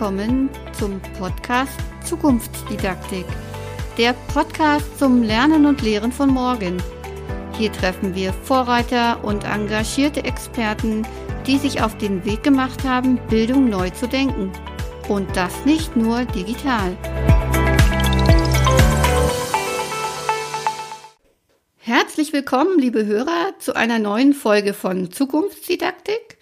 willkommen zum Podcast Zukunftsdidaktik, der Podcast zum Lernen und Lehren von morgen. Hier treffen wir Vorreiter und engagierte Experten, die sich auf den Weg gemacht haben, Bildung neu zu denken. Und das nicht nur digital. Herzlich willkommen, liebe Hörer, zu einer neuen Folge von Zukunftsdidaktik.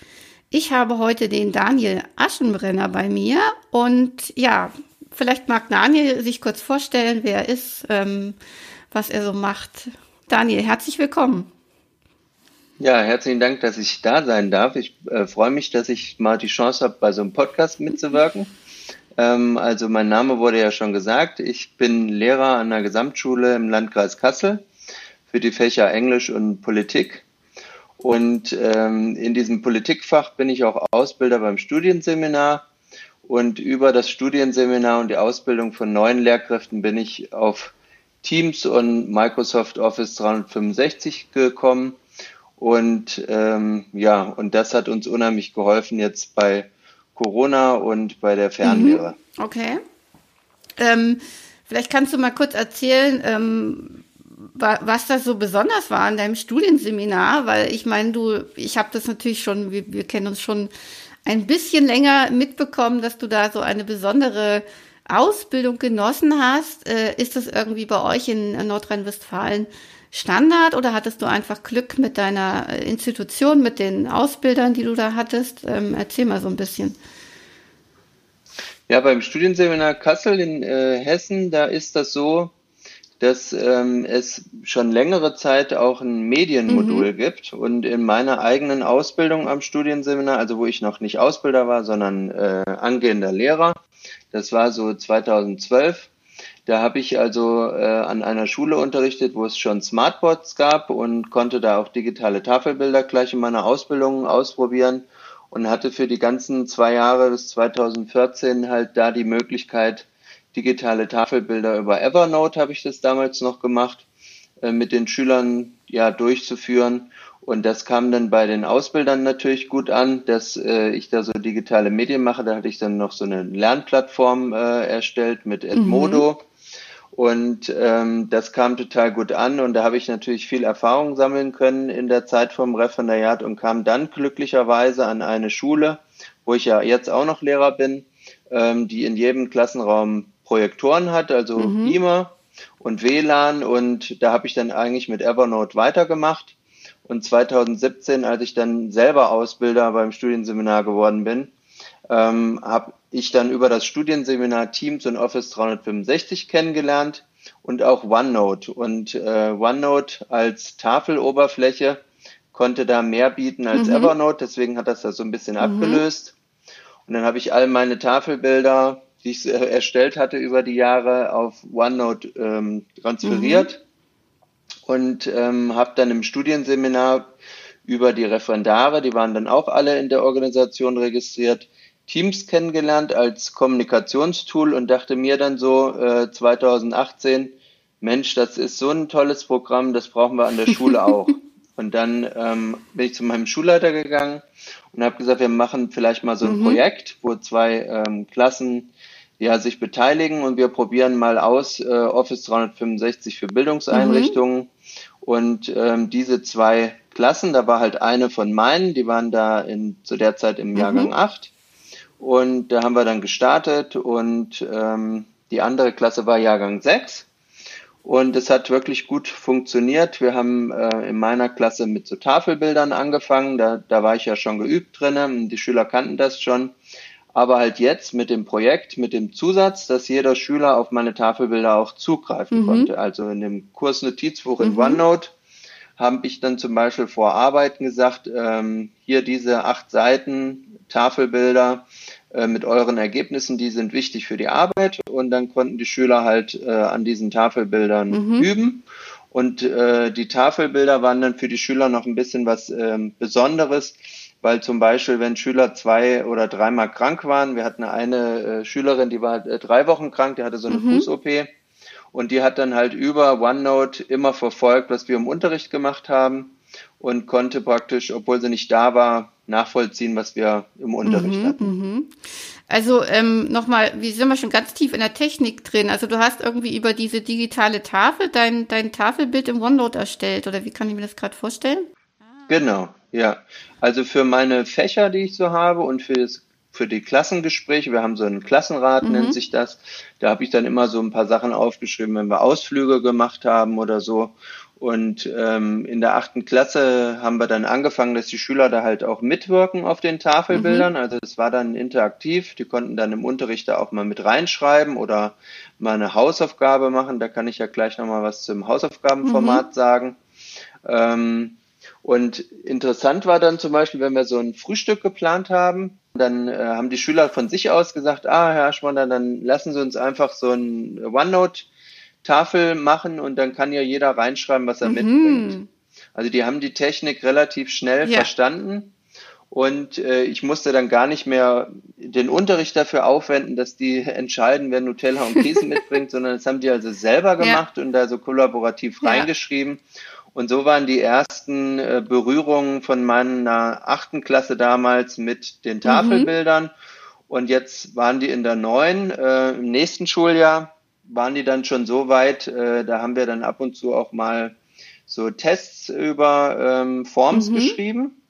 Ich habe heute den Daniel Aschenbrenner bei mir und ja, vielleicht mag Daniel sich kurz vorstellen, wer er ist, ähm, was er so macht. Daniel, herzlich willkommen. Ja, herzlichen Dank, dass ich da sein darf. Ich äh, freue mich, dass ich mal die Chance habe, bei so einem Podcast mitzuwirken. Ähm, also mein Name wurde ja schon gesagt. Ich bin Lehrer an der Gesamtschule im Landkreis Kassel für die Fächer Englisch und Politik und ähm, in diesem Politikfach bin ich auch Ausbilder beim Studienseminar. Und über das Studienseminar und die Ausbildung von neuen Lehrkräften bin ich auf Teams und Microsoft Office 365 gekommen. Und ähm, ja, und das hat uns unheimlich geholfen jetzt bei Corona und bei der Fernlehre. Mhm. Okay. Ähm, vielleicht kannst du mal kurz erzählen, ähm, was das so besonders war an deinem Studienseminar, weil ich meine, du, ich habe das natürlich schon, wir, wir kennen uns schon ein bisschen länger mitbekommen, dass du da so eine besondere Ausbildung genossen hast. Äh, ist das irgendwie bei euch in Nordrhein-Westfalen Standard oder hattest du einfach Glück mit deiner Institution, mit den Ausbildern, die du da hattest? Ähm, erzähl mal so ein bisschen. Ja, beim Studienseminar Kassel in äh, Hessen, da ist das so, dass ähm, es schon längere Zeit auch ein Medienmodul mhm. gibt. Und in meiner eigenen Ausbildung am Studienseminar, also wo ich noch nicht Ausbilder war, sondern äh, angehender Lehrer, das war so 2012, da habe ich also äh, an einer Schule unterrichtet, wo es schon Smartboards gab und konnte da auch digitale Tafelbilder gleich in meiner Ausbildung ausprobieren und hatte für die ganzen zwei Jahre bis 2014 halt da die Möglichkeit, digitale Tafelbilder über Evernote habe ich das damals noch gemacht, äh, mit den Schülern ja durchzuführen. Und das kam dann bei den Ausbildern natürlich gut an, dass äh, ich da so digitale Medien mache. Da hatte ich dann noch so eine Lernplattform äh, erstellt mit Edmodo. Mhm. Und ähm, das kam total gut an und da habe ich natürlich viel Erfahrung sammeln können in der Zeit vom Referendariat und kam dann glücklicherweise an eine Schule, wo ich ja jetzt auch noch Lehrer bin, ähm, die in jedem Klassenraum Projektoren hat, also mhm. Beamer und WLAN und da habe ich dann eigentlich mit Evernote weitergemacht. Und 2017, als ich dann selber Ausbilder beim Studienseminar geworden bin, ähm, habe ich dann über das Studienseminar Teams und Office 365 kennengelernt und auch OneNote. Und äh, OneNote als Tafeloberfläche konnte da mehr bieten als mhm. Evernote, deswegen hat das da so ein bisschen mhm. abgelöst. Und dann habe ich all meine Tafelbilder die ich erstellt hatte über die Jahre, auf OneNote ähm, transferiert mhm. und ähm, habe dann im Studienseminar über die Referendare, die waren dann auch alle in der Organisation registriert, Teams kennengelernt als Kommunikationstool und dachte mir dann so äh, 2018, Mensch, das ist so ein tolles Programm, das brauchen wir an der Schule auch. Und dann ähm, bin ich zu meinem Schulleiter gegangen und habe gesagt, wir machen vielleicht mal so ein mhm. Projekt, wo zwei ähm, Klassen ja, sich beteiligen und wir probieren mal aus äh, Office 365 für Bildungseinrichtungen. Mhm. Und ähm, diese zwei Klassen, da war halt eine von meinen, die waren da in, zu der Zeit im Jahrgang mhm. 8. Und da haben wir dann gestartet und ähm, die andere Klasse war Jahrgang 6. Und es hat wirklich gut funktioniert. Wir haben äh, in meiner Klasse mit so Tafelbildern angefangen. Da, da war ich ja schon geübt drinnen. Die Schüler kannten das schon aber halt jetzt mit dem Projekt, mit dem Zusatz, dass jeder Schüler auf meine Tafelbilder auch zugreifen mhm. konnte. Also in dem Kursnotizbuch in mhm. OneNote habe ich dann zum Beispiel vor Arbeiten gesagt, ähm, hier diese acht Seiten Tafelbilder mit euren Ergebnissen, die sind wichtig für die Arbeit und dann konnten die Schüler halt äh, an diesen Tafelbildern mhm. üben. Und äh, die Tafelbilder waren dann für die Schüler noch ein bisschen was ähm, Besonderes, weil zum Beispiel, wenn Schüler zwei oder dreimal krank waren, wir hatten eine äh, Schülerin, die war äh, drei Wochen krank, die hatte so eine mhm. Fuß-OP und die hat dann halt über OneNote immer verfolgt, was wir im Unterricht gemacht haben und konnte praktisch, obwohl sie nicht da war, nachvollziehen, was wir im Unterricht mhm, hatten. Mhm. Also ähm, nochmal, wir sind wir schon ganz tief in der Technik drin. Also du hast irgendwie über diese digitale Tafel dein, dein Tafelbild im OneNote erstellt oder wie kann ich mir das gerade vorstellen? Genau, ja. Also für meine Fächer, die ich so habe und für das für die Klassengespräche, wir haben so einen Klassenrat, mhm. nennt sich das. Da habe ich dann immer so ein paar Sachen aufgeschrieben, wenn wir Ausflüge gemacht haben oder so. Und ähm, in der achten Klasse haben wir dann angefangen, dass die Schüler da halt auch mitwirken auf den Tafelbildern. Mhm. Also es war dann interaktiv. Die konnten dann im Unterricht da auch mal mit reinschreiben oder mal eine Hausaufgabe machen. Da kann ich ja gleich nochmal was zum Hausaufgabenformat mhm. sagen. Ähm, und interessant war dann zum Beispiel, wenn wir so ein Frühstück geplant haben, dann äh, haben die Schüler von sich aus gesagt, ah, Herr Aschmann, dann lassen Sie uns einfach so ein OneNote Tafel machen und dann kann ja jeder reinschreiben, was er mhm. mitbringt. Also die haben die Technik relativ schnell ja. verstanden und äh, ich musste dann gar nicht mehr den Unterricht dafür aufwenden, dass die entscheiden, wer Nutella und Käse mitbringt, sondern das haben die also selber gemacht ja. und da so kollaborativ ja. reingeschrieben. Und so waren die ersten äh, Berührungen von meiner achten Klasse damals mit den Tafelbildern. Mhm. Und jetzt waren die in der neuen, äh, im nächsten Schuljahr waren die dann schon so weit, äh, da haben wir dann ab und zu auch mal so Tests über ähm, Forms mhm. geschrieben.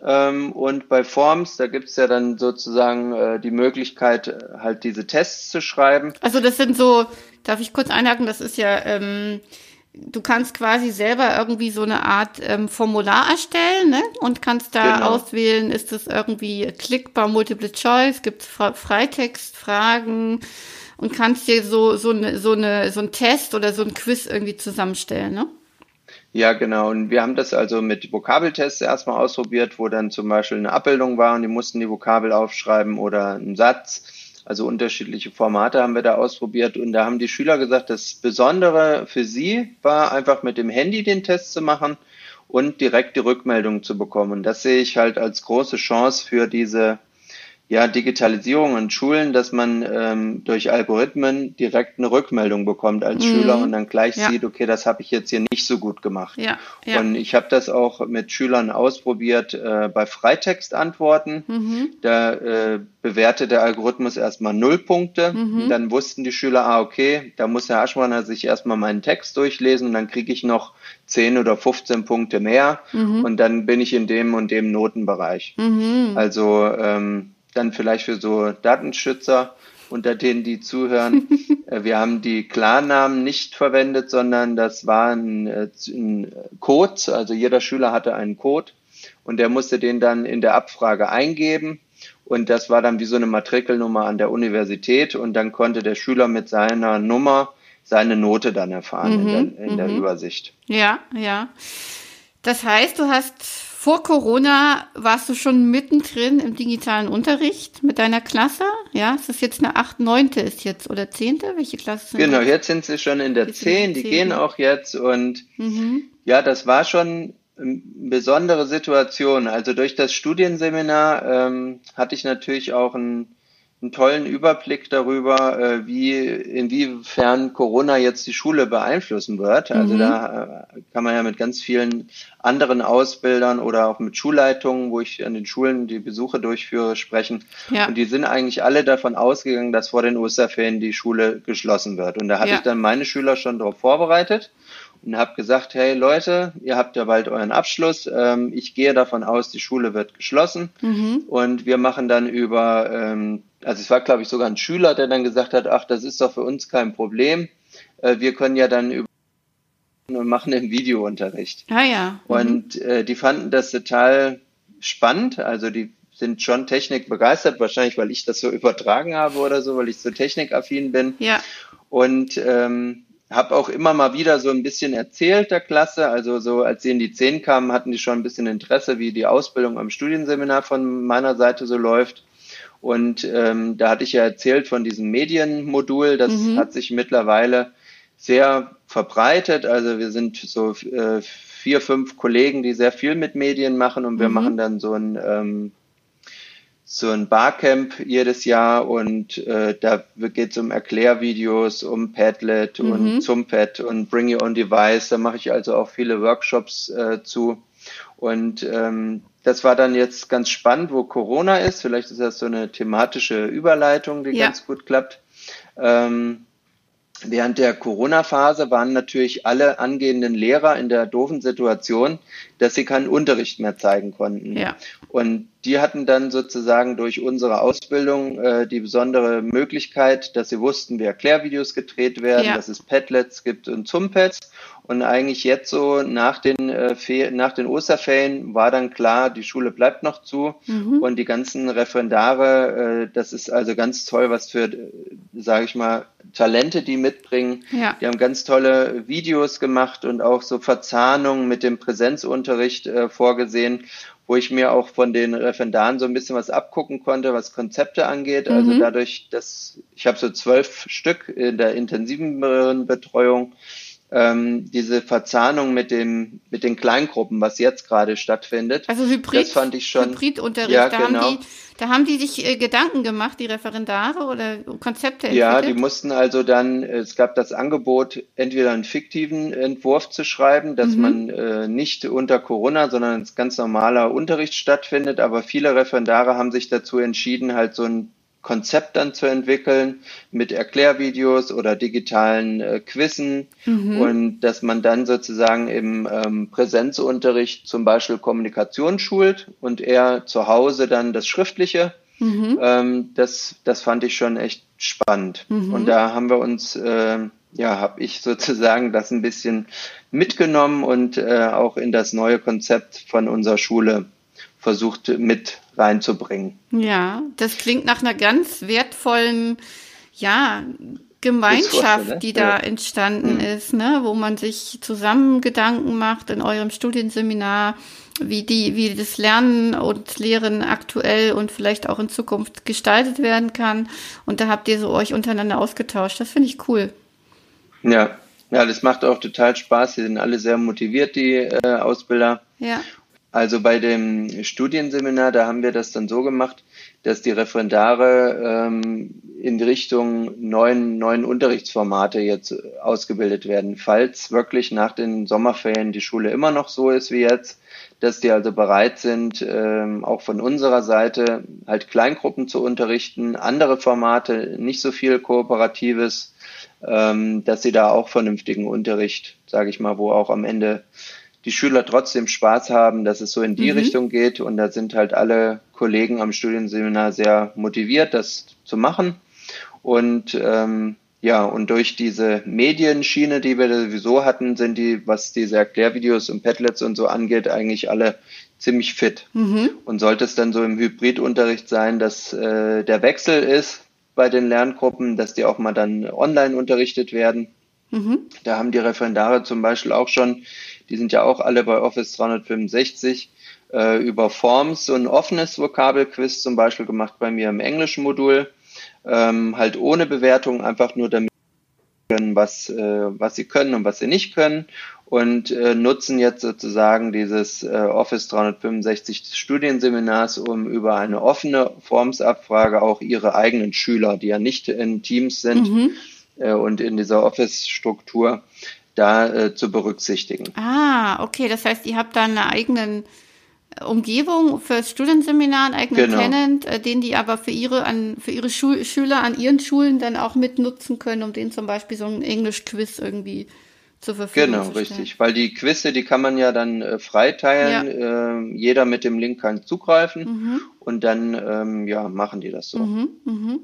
Ähm, und bei Forms, da gibt's ja dann sozusagen äh, die Möglichkeit, äh, halt diese Tests zu schreiben. Also das sind so, darf ich kurz einhaken, das ist ja ähm, du kannst quasi selber irgendwie so eine Art ähm, Formular erstellen ne? und kannst da genau. auswählen, ist das irgendwie klickbar, Multiple Choice, gibt es Freitextfragen und kannst dir so, so, eine, so, eine, so ein Test oder so ein Quiz irgendwie zusammenstellen, ne? Ja, genau. Und wir haben das also mit Vokabeltests erstmal ausprobiert, wo dann zum Beispiel eine Abbildung war und die mussten die Vokabel aufschreiben oder einen Satz also unterschiedliche Formate haben wir da ausprobiert und da haben die Schüler gesagt, das Besondere für sie war einfach mit dem Handy den Test zu machen und direkt die Rückmeldung zu bekommen. Und das sehe ich halt als große Chance für diese ja, Digitalisierung in Schulen, dass man ähm, durch Algorithmen direkt eine Rückmeldung bekommt als mhm. Schüler und dann gleich ja. sieht, okay, das habe ich jetzt hier nicht so gut gemacht. Ja. Ja. Und ich habe das auch mit Schülern ausprobiert äh, bei Freitextantworten. Mhm. Da äh, bewertet der Algorithmus erstmal null Punkte. Mhm. Dann wussten die Schüler, ah, okay, da muss Herr Aschmann sich erstmal meinen Text durchlesen und dann kriege ich noch 10 oder 15 Punkte mehr mhm. und dann bin ich in dem und dem Notenbereich. Mhm. Also ähm, dann vielleicht für so Datenschützer unter denen, die zuhören. Äh, wir haben die Klarnamen nicht verwendet, sondern das war ein, äh, ein Code. Also jeder Schüler hatte einen Code und der musste den dann in der Abfrage eingeben. Und das war dann wie so eine Matrikelnummer an der Universität. Und dann konnte der Schüler mit seiner Nummer seine Note dann erfahren mhm, in, der, in der mhm. Übersicht. Ja, ja. Das heißt, du hast vor Corona warst du schon mittendrin im digitalen Unterricht mit deiner Klasse. Ja, es ist jetzt eine 8, 9. ist jetzt oder 10. Welche Klasse sind Genau, jetzt sind sie schon in der 10, die gehen auch jetzt und mhm. ja, das war schon eine besondere Situation. Also durch das Studienseminar ähm, hatte ich natürlich auch ein einen tollen Überblick darüber, äh, wie inwiefern Corona jetzt die Schule beeinflussen wird. Also mhm. da äh, kann man ja mit ganz vielen anderen Ausbildern oder auch mit Schulleitungen, wo ich an den Schulen die Besuche durchführe, sprechen. Ja. Und die sind eigentlich alle davon ausgegangen, dass vor den Osterferien die Schule geschlossen wird. Und da hatte ja. ich dann meine Schüler schon darauf vorbereitet und habe gesagt, hey Leute, ihr habt ja bald euren Abschluss. Ähm, ich gehe davon aus, die Schule wird geschlossen mhm. und wir machen dann über, ähm, also es war glaube ich sogar ein Schüler, der dann gesagt hat, ach, das ist doch für uns kein Problem. Äh, wir können ja dann über und machen einen Videounterricht. Ah ja. Mhm. Und äh, die fanden das total spannend. Also die sind schon Technik begeistert, wahrscheinlich weil ich das so übertragen habe oder so, weil ich so technikaffin bin. Ja. Und ähm, habe auch immer mal wieder so ein bisschen erzählt der Klasse. Also so, als sie in die Zehn kamen, hatten die schon ein bisschen Interesse, wie die Ausbildung am Studienseminar von meiner Seite so läuft. Und ähm, da hatte ich ja erzählt von diesem Medienmodul. Das mhm. hat sich mittlerweile sehr verbreitet. Also wir sind so äh, vier, fünf Kollegen, die sehr viel mit Medien machen und wir mhm. machen dann so ein ähm, so ein Barcamp jedes Jahr und äh, da geht es um Erklärvideos, um Padlet mhm. und Zumpad und Bring Your Own Device. Da mache ich also auch viele Workshops äh, zu. Und ähm, das war dann jetzt ganz spannend, wo Corona ist. Vielleicht ist das so eine thematische Überleitung, die ja. ganz gut klappt. Ähm, Während der Corona-Phase waren natürlich alle angehenden Lehrer in der doofen Situation, dass sie keinen Unterricht mehr zeigen konnten. Ja. Und die hatten dann sozusagen durch unsere Ausbildung äh, die besondere Möglichkeit, dass sie wussten, wie Erklärvideos gedreht werden, ja. dass es Padlets gibt und Zumpads. Und eigentlich jetzt so nach den, äh, nach den Osterferien war dann klar, die Schule bleibt noch zu mhm. und die ganzen Referendare, äh, das ist also ganz toll, was für, äh, sage ich mal, Talente die mitbringen. Ja. Die haben ganz tolle Videos gemacht und auch so Verzahnungen mit dem Präsenzunterricht äh, vorgesehen wo ich mir auch von den Referendaren so ein bisschen was abgucken konnte, was Konzepte angeht. Also mhm. Also dadurch, dass ich habe so zwölf Stück in der intensiven Betreuung ähm, diese Verzahnung mit dem mit den Kleingruppen, was jetzt gerade stattfindet. Also Hybrid, das fand ich schon. Hybridunterricht, ja, da, genau. haben die, da haben die sich äh, Gedanken gemacht, die Referendare oder Konzepte entwickelt? Ja, die mussten also dann, es gab das Angebot, entweder einen fiktiven Entwurf zu schreiben, dass mhm. man äh, nicht unter Corona, sondern als ganz normaler Unterricht stattfindet, aber viele Referendare haben sich dazu entschieden, halt so ein Konzept dann zu entwickeln mit Erklärvideos oder digitalen äh, Quizzen mhm. und dass man dann sozusagen im ähm, Präsenzunterricht zum Beispiel Kommunikation schult und er zu Hause dann das Schriftliche. Mhm. Ähm, das, das fand ich schon echt spannend. Mhm. Und da haben wir uns, äh, ja, habe ich sozusagen das ein bisschen mitgenommen und äh, auch in das neue Konzept von unserer Schule versucht mit reinzubringen. Ja, das klingt nach einer ganz wertvollen, ja, Gemeinschaft, ne? die da ja. entstanden mhm. ist, ne, wo man sich zusammen Gedanken macht in eurem Studienseminar, wie die, wie das Lernen und Lehren aktuell und vielleicht auch in Zukunft gestaltet werden kann. Und da habt ihr so euch untereinander ausgetauscht. Das finde ich cool. Ja, ja, das macht auch total Spaß. Sie sind alle sehr motiviert, die äh, Ausbilder. Ja. Also bei dem Studienseminar, da haben wir das dann so gemacht, dass die Referendare ähm, in Richtung neuen, neuen Unterrichtsformate jetzt ausgebildet werden. Falls wirklich nach den Sommerferien die Schule immer noch so ist wie jetzt, dass die also bereit sind, ähm, auch von unserer Seite halt Kleingruppen zu unterrichten, andere Formate, nicht so viel Kooperatives, ähm, dass sie da auch vernünftigen Unterricht, sage ich mal, wo auch am Ende die Schüler trotzdem Spaß haben, dass es so in die mhm. Richtung geht. Und da sind halt alle Kollegen am Studienseminar sehr motiviert, das zu machen. Und ähm, ja, und durch diese Medienschiene, die wir sowieso hatten, sind die, was diese Erklärvideos und Padlets und so angeht, eigentlich alle ziemlich fit. Mhm. Und sollte es dann so im Hybridunterricht sein, dass äh, der Wechsel ist bei den Lerngruppen, dass die auch mal dann online unterrichtet werden. Mhm. Da haben die Referendare zum Beispiel auch schon die sind ja auch alle bei Office 365 äh, über Forms so ein offenes Vokabelquiz zum Beispiel gemacht bei mir im englischen Modul, ähm, halt ohne Bewertung, einfach nur damit können, was, äh, was sie können und was sie nicht können und äh, nutzen jetzt sozusagen dieses äh, Office 365 Studienseminars, um über eine offene Formsabfrage auch ihre eigenen Schüler, die ja nicht in Teams sind mhm. äh, und in dieser Office-Struktur, da äh, zu berücksichtigen. Ah, okay. Das heißt, ihr habt da eine eigene Umgebung fürs Studienseminar, einen eigenen genau. Tenant, äh, den die aber für ihre, an, für ihre Schul Schüler an ihren Schulen dann auch mitnutzen können, um denen zum Beispiel so ein Englisch-Quiz irgendwie zur Verfügung genau, zu stellen. Genau, richtig. Weil die Quizze, die kann man ja dann äh, freiteilen. Ja. Äh, jeder mit dem Link kann zugreifen mhm. und dann ähm, ja, machen die das so. Mhm, mhm.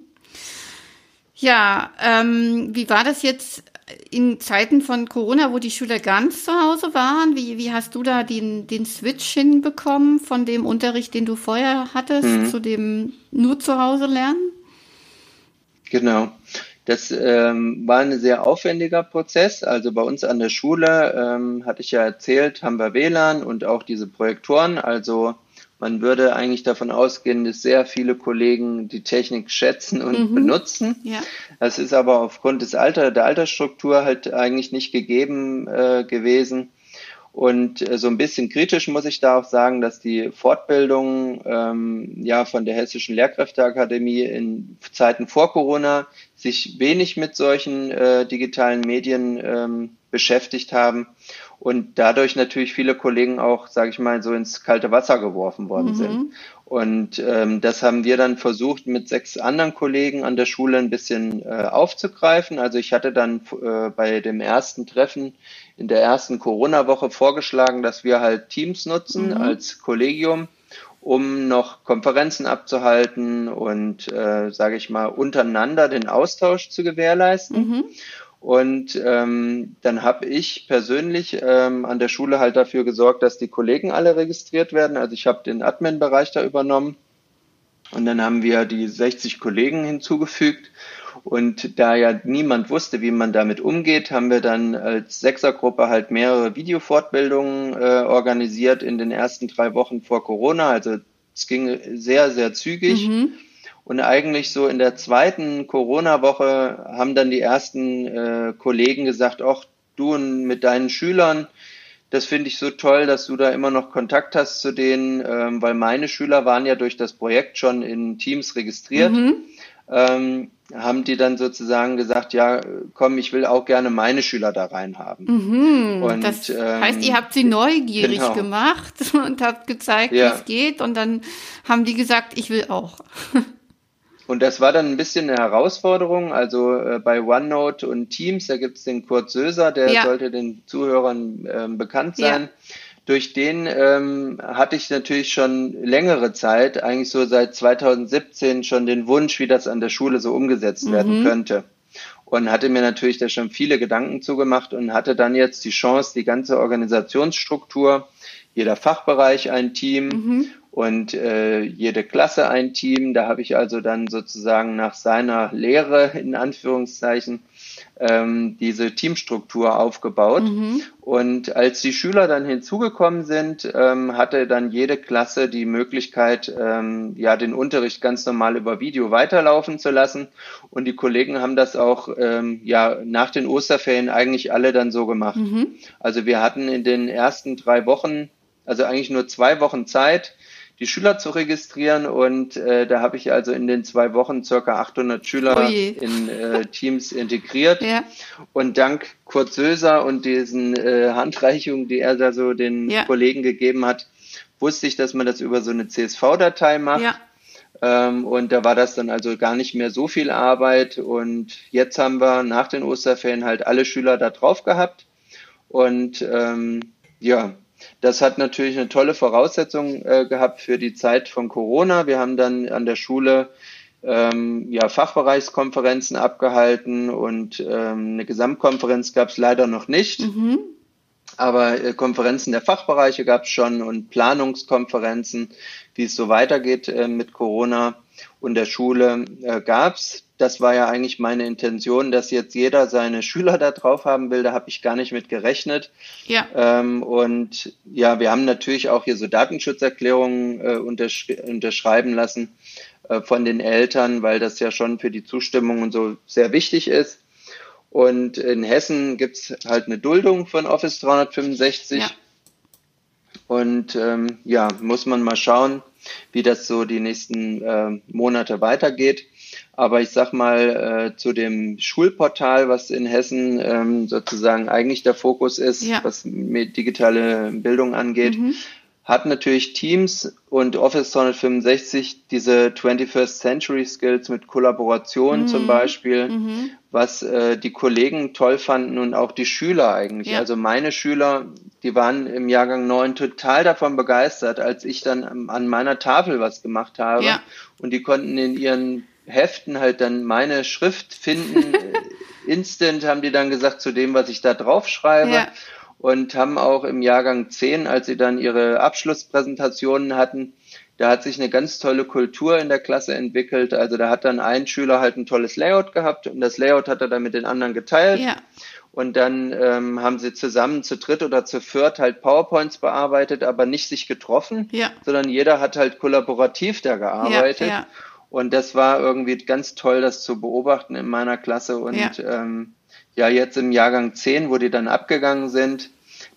Ja, ähm, wie war das jetzt in Zeiten von Corona, wo die Schüler ganz zu Hause waren? Wie, wie hast du da den, den Switch hinbekommen von dem Unterricht, den du vorher hattest, mhm. zu dem nur zu Hause lernen? Genau. Das ähm, war ein sehr aufwendiger Prozess. Also bei uns an der Schule, ähm, hatte ich ja erzählt, haben wir WLAN und auch diese Projektoren. Also man würde eigentlich davon ausgehen, dass sehr viele Kollegen die Technik schätzen und mhm. benutzen. Ja. Das ist aber aufgrund des Alter, der Altersstruktur halt eigentlich nicht gegeben äh, gewesen. Und äh, so ein bisschen kritisch muss ich da auch sagen, dass die Fortbildung ähm, ja von der Hessischen Lehrkräfteakademie in Zeiten vor Corona sich wenig mit solchen äh, digitalen Medien ähm, beschäftigt haben und dadurch natürlich viele Kollegen auch, sage ich mal, so ins kalte Wasser geworfen worden mhm. sind. Und ähm, das haben wir dann versucht, mit sechs anderen Kollegen an der Schule ein bisschen äh, aufzugreifen. Also ich hatte dann äh, bei dem ersten Treffen in der ersten Corona-Woche vorgeschlagen, dass wir halt Teams nutzen mhm. als Kollegium, um noch Konferenzen abzuhalten und, äh, sage ich mal, untereinander den Austausch zu gewährleisten. Mhm. Und ähm, dann habe ich persönlich ähm, an der Schule halt dafür gesorgt, dass die Kollegen alle registriert werden. Also ich habe den Admin-Bereich da übernommen. Und dann haben wir die 60 Kollegen hinzugefügt. Und da ja niemand wusste, wie man damit umgeht, haben wir dann als Sechsergruppe halt mehrere Videofortbildungen äh, organisiert in den ersten drei Wochen vor Corona. Also es ging sehr, sehr zügig. Mhm. Und eigentlich so in der zweiten Corona-Woche haben dann die ersten äh, Kollegen gesagt, ach, du mit deinen Schülern, das finde ich so toll, dass du da immer noch Kontakt hast zu denen, ähm, weil meine Schüler waren ja durch das Projekt schon in Teams registriert. Mhm. Ähm, haben die dann sozusagen gesagt, ja, komm, ich will auch gerne meine Schüler da rein haben. Mhm, und, das ähm, heißt, ihr habt sie neugierig genau. gemacht und habt gezeigt, ja. wie es geht und dann haben die gesagt, ich will auch. Und das war dann ein bisschen eine Herausforderung. Also äh, bei OneNote und Teams, da gibt es den Kurt Söser, der ja. sollte den Zuhörern äh, bekannt sein. Ja. Durch den ähm, hatte ich natürlich schon längere Zeit, eigentlich so seit 2017, schon den Wunsch, wie das an der Schule so umgesetzt mhm. werden könnte. Und hatte mir natürlich da schon viele Gedanken zugemacht und hatte dann jetzt die Chance, die ganze Organisationsstruktur, jeder Fachbereich ein Team mhm und äh, jede Klasse ein Team. Da habe ich also dann sozusagen nach seiner Lehre in Anführungszeichen ähm, diese Teamstruktur aufgebaut. Mhm. Und als die Schüler dann hinzugekommen sind, ähm, hatte dann jede Klasse die Möglichkeit, ähm, ja, den Unterricht ganz normal über Video weiterlaufen zu lassen. Und die Kollegen haben das auch ähm, ja nach den Osterferien eigentlich alle dann so gemacht. Mhm. Also wir hatten in den ersten drei Wochen, also eigentlich nur zwei Wochen Zeit, die Schüler zu registrieren und äh, da habe ich also in den zwei Wochen circa 800 Schüler oh in äh, Teams integriert ja. und dank Kurt Söser und diesen äh, Handreichungen, die er da so den ja. Kollegen gegeben hat, wusste ich, dass man das über so eine CSV-Datei macht. Ja. Ähm, und da war das dann also gar nicht mehr so viel Arbeit und jetzt haben wir nach den Osterferien halt alle Schüler da drauf gehabt und ähm, ja, das hat natürlich eine tolle Voraussetzung äh, gehabt für die Zeit von Corona. Wir haben dann an der Schule ähm, ja, Fachbereichskonferenzen abgehalten und ähm, eine Gesamtkonferenz gab es leider noch nicht. Mhm. Aber äh, Konferenzen der Fachbereiche gab es schon und Planungskonferenzen, wie es so weitergeht äh, mit Corona und der Schule äh, gab es das war ja eigentlich meine Intention, dass jetzt jeder seine Schüler da drauf haben will. Da habe ich gar nicht mit gerechnet. Ja. Ähm, und ja, wir haben natürlich auch hier so Datenschutzerklärungen äh, untersch unterschreiben lassen äh, von den Eltern, weil das ja schon für die Zustimmung und so sehr wichtig ist. Und in Hessen gibt's halt eine Duldung von Office 365. Ja. Und ähm, ja, muss man mal schauen, wie das so die nächsten äh, Monate weitergeht. Aber ich sag mal äh, zu dem Schulportal, was in Hessen ähm, sozusagen eigentlich der Fokus ist, ja. was digitale Bildung angeht, mhm. hat natürlich Teams und Office 365 diese 21st Century Skills mit Kollaboration mhm. zum Beispiel, mhm. was äh, die Kollegen toll fanden und auch die Schüler eigentlich. Ja. Also meine Schüler, die waren im Jahrgang 9 total davon begeistert, als ich dann an meiner Tafel was gemacht habe. Ja. Und die konnten in ihren Heften halt dann meine Schrift finden. Instant haben die dann gesagt zu dem, was ich da drauf schreibe. Ja. Und haben auch im Jahrgang 10, als sie dann ihre Abschlusspräsentationen hatten, da hat sich eine ganz tolle Kultur in der Klasse entwickelt. Also da hat dann ein Schüler halt ein tolles Layout gehabt und das Layout hat er dann mit den anderen geteilt. Ja. Und dann ähm, haben sie zusammen zu dritt oder zu viert halt PowerPoints bearbeitet, aber nicht sich getroffen, ja. sondern jeder hat halt kollaborativ da gearbeitet. Ja. Und das war irgendwie ganz toll, das zu beobachten in meiner Klasse. Und ja, ähm, ja jetzt im Jahrgang 10, wo die dann abgegangen sind,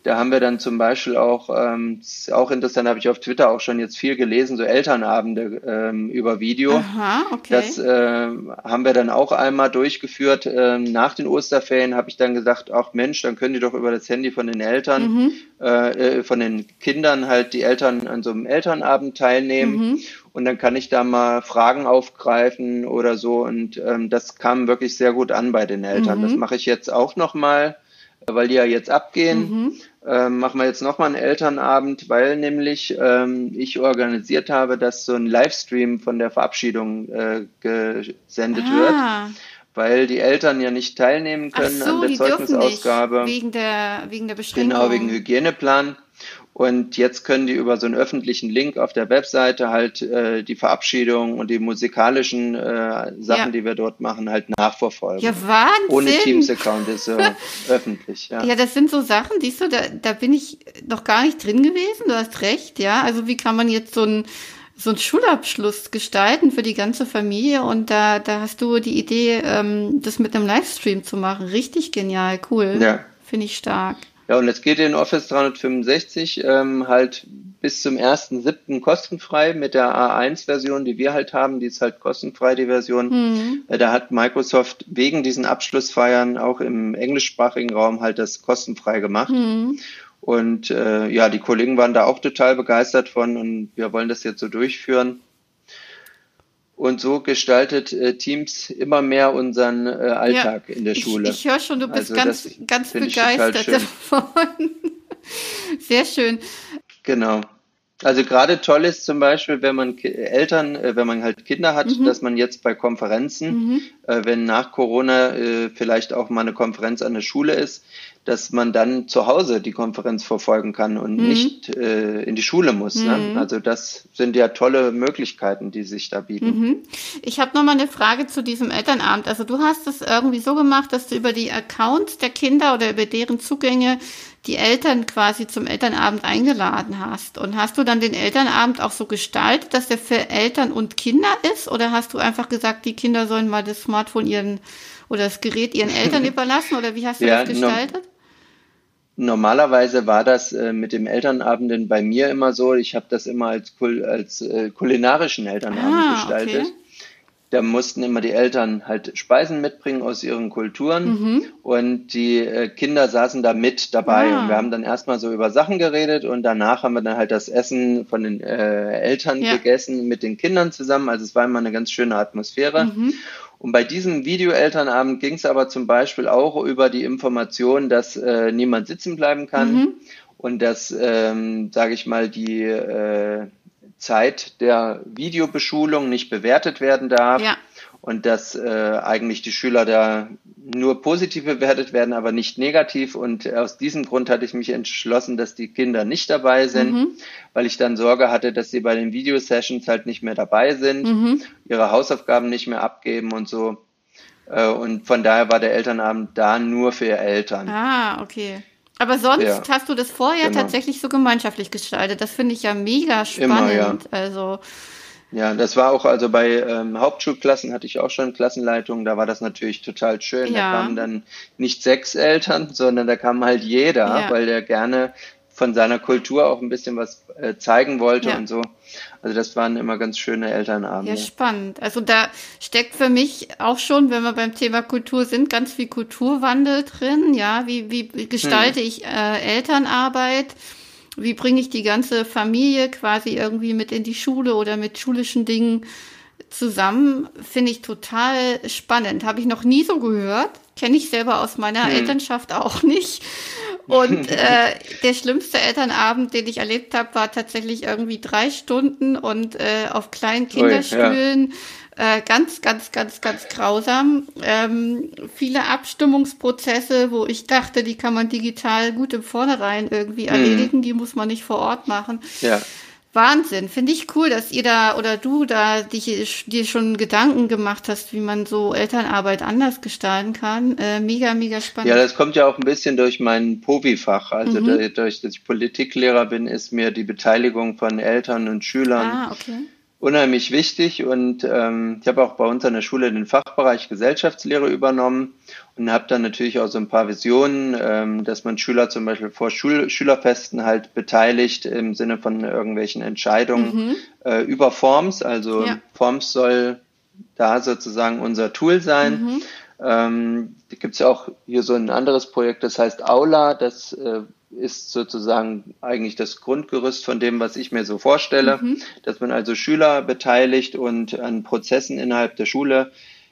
Da haben wir dann zum Beispiel auch, ähm, auch interessant, habe ich auf Twitter auch schon jetzt viel gelesen, so Elternabende ähm, über Video. Aha, okay. Das äh, haben wir dann auch einmal durchgeführt. Ähm, nach den Osterferien habe ich dann gesagt, ach Mensch, dann können die doch über das Handy von den Eltern, Mhm. äh, äh, von den Kindern halt die Eltern an so einem Elternabend teilnehmen. Mhm. Und dann kann ich da mal Fragen aufgreifen oder so. Und ähm, das kam wirklich sehr gut an bei den Eltern. Mhm. Das mache ich jetzt auch nochmal, weil die ja jetzt abgehen. Mhm. Ähm, machen wir jetzt nochmal einen Elternabend, weil nämlich ähm, ich organisiert habe, dass so ein Livestream von der Verabschiedung äh, gesendet wird, Ah, weil die Eltern ja nicht teilnehmen können so, an der Zeugnisausgabe. wegen der wegen der Beschränkung. Genau, wegen Hygieneplan. Und jetzt können die über so einen öffentlichen Link auf der Webseite halt äh, die Verabschiedung und die musikalischen äh, Sachen, Ja. die wir dort machen, halt nachverfolgen. Ja, Wahnsinn. Ohne Teams-Account ist äh, öffentlich, ja. Ja, das sind so Sachen, siehst du, da, da bin ich noch gar nicht drin gewesen, du hast recht, ja. Also wie kann man jetzt so ein so einen Schulabschluss gestalten für die ganze Familie und da, da hast du die Idee, ähm, das mit einem Livestream zu machen. Richtig genial, cool. Ja. Finde ich stark. Ja, und es geht in Office 365 ähm, halt bis zum 1.7. kostenfrei mit der A1-Version, die wir halt haben. Die ist halt kostenfrei, die Version. Mhm. Äh, Da hat Microsoft wegen diesen Abschlussfeiern auch im englischsprachigen Raum halt das kostenfrei gemacht. Mhm. Und äh, ja, die Kollegen waren da auch total begeistert von und wir wollen das jetzt so durchführen. Und so gestaltet äh, Teams immer mehr unseren äh, Alltag in der Schule. Ich, ich höre schon, du bist Also ganz, ganz begeistert davon. Sehr schön. Genau. Also gerade toll ist zum Beispiel, wenn man Eltern, äh, wenn man halt Kinder hat, Mhm. dass man jetzt bei Konferenzen, äh, wenn nach Corona äh, vielleicht auch mal eine Konferenz an der Schule ist, dass man dann zu Hause die Konferenz verfolgen kann und Mhm. nicht äh, in die Schule muss. Ne? Also das sind ja tolle Möglichkeiten, die sich da bieten. Mhm. Ich habe noch mal eine Frage zu diesem Elternabend. Also du hast es irgendwie so gemacht, dass du über die Accounts der Kinder oder über deren Zugänge die Eltern quasi zum Elternabend eingeladen hast. Und hast du dann den Elternabend auch so gestaltet, dass der für Eltern und Kinder ist? Oder hast du einfach gesagt, die Kinder sollen mal das Smartphone ihren oder das Gerät ihren Eltern überlassen? Oder wie hast du Ja, das no- gestaltet? Normalerweise war das äh, mit dem Elternabenden bei mir immer so. Ich habe das immer als, kul als äh, kulinarischen Elternabend Ah, gestaltet. okay. Da mussten immer die Eltern halt Speisen mitbringen aus ihren Kulturen und die äh, Kinder saßen da mit dabei. Mhm. Ah. Und wir haben dann erstmal so über Sachen geredet und danach haben wir dann halt das Essen von den äh, Eltern Ja. gegessen mit den Kindern zusammen. Also es war immer eine ganz schöne Atmosphäre. Mhm. Und bei diesem Videoelternabend ging es aber zum Beispiel auch über die Information, dass äh, niemand sitzen bleiben kann Mhm. und dass, ähm, sage ich mal, die äh, Zeit der Videobeschulung nicht bewertet werden darf Ja. Und dass äh, eigentlich die Schüler da nur positiv bewertet werden, aber nicht negativ. Und aus diesem Grund hatte ich mich entschlossen, dass die Kinder nicht dabei sind, Mhm. weil ich dann Sorge hatte, dass sie bei den Videosessions halt nicht mehr dabei sind, Mhm. ihre Hausaufgaben nicht mehr abgeben und so. Äh, Und von daher war der Elternabend da nur für Eltern. Ah, okay. Aber sonst Ja. hast du das vorher Genau. tatsächlich so gemeinschaftlich gestaltet. Das finde ich ja mega Immer, spannend. ja. Also, Ja, das war auch, also bei ähm, Hauptschulklassen hatte ich auch schon Klassenleitung, da war das natürlich total schön. Ja. Da kamen dann nicht sechs Eltern, sondern da kam halt jeder, Ja. weil der gerne von seiner Kultur auch ein bisschen was äh, zeigen wollte Ja. und so. Also das waren immer ganz schöne Elternabende. ja, spannend. Also da steckt für mich auch schon, wenn wir beim Thema Kultur sind, ganz viel Kulturwandel drin. Ja, wie, wie gestalte Hm. ich äh, Elternarbeit? Wie bringe ich die ganze Familie quasi irgendwie mit in die Schule oder mit schulischen Dingen zusammen? Finde ich total spannend. Habe ich noch nie so gehört. Kenne ich selber aus meiner Hm. Elternschaft auch nicht. Und äh, der schlimmste Elternabend, den ich erlebt habe, war tatsächlich irgendwie drei Stunden und äh, auf kleinen Ui, ja. Äh, ganz, ganz, ganz, ganz grausam. Ähm, viele Abstimmungsprozesse, wo ich dachte, die kann man digital gut im Vornherein irgendwie erledigen, die muss man nicht vor Ort machen. Ja. Wahnsinn, finde ich cool, dass ihr da oder du da dich, dir schon Gedanken gemacht hast, wie man so Elternarbeit anders gestalten kann. Äh, mega, mega spannend. Ja, das kommt ja auch ein bisschen durch mein POVI-Fach. Also Mhm. dadurch, dass ich Politiklehrer bin, ist mir die Beteiligung von Eltern und Schülern ah, okay. Unheimlich wichtig und ähm, ich habe auch bei uns an der Schule den Fachbereich Gesellschaftslehre übernommen und habe dann natürlich auch so ein paar Visionen, ähm, dass man Schüler zum Beispiel vor Schul Schülerfesten halt beteiligt im Sinne von irgendwelchen Entscheidungen mhm. äh, über Forms. Also ja. Forms soll da sozusagen unser Tool sein. Mhm. Ähm, da gibt es ja auch hier so ein anderes Projekt, das heißt Aula. Das äh, ist sozusagen eigentlich das Grundgerüst von dem, was ich mir so vorstelle, mhm. dass man also Schüler beteiligt und an Prozessen innerhalb der Schule,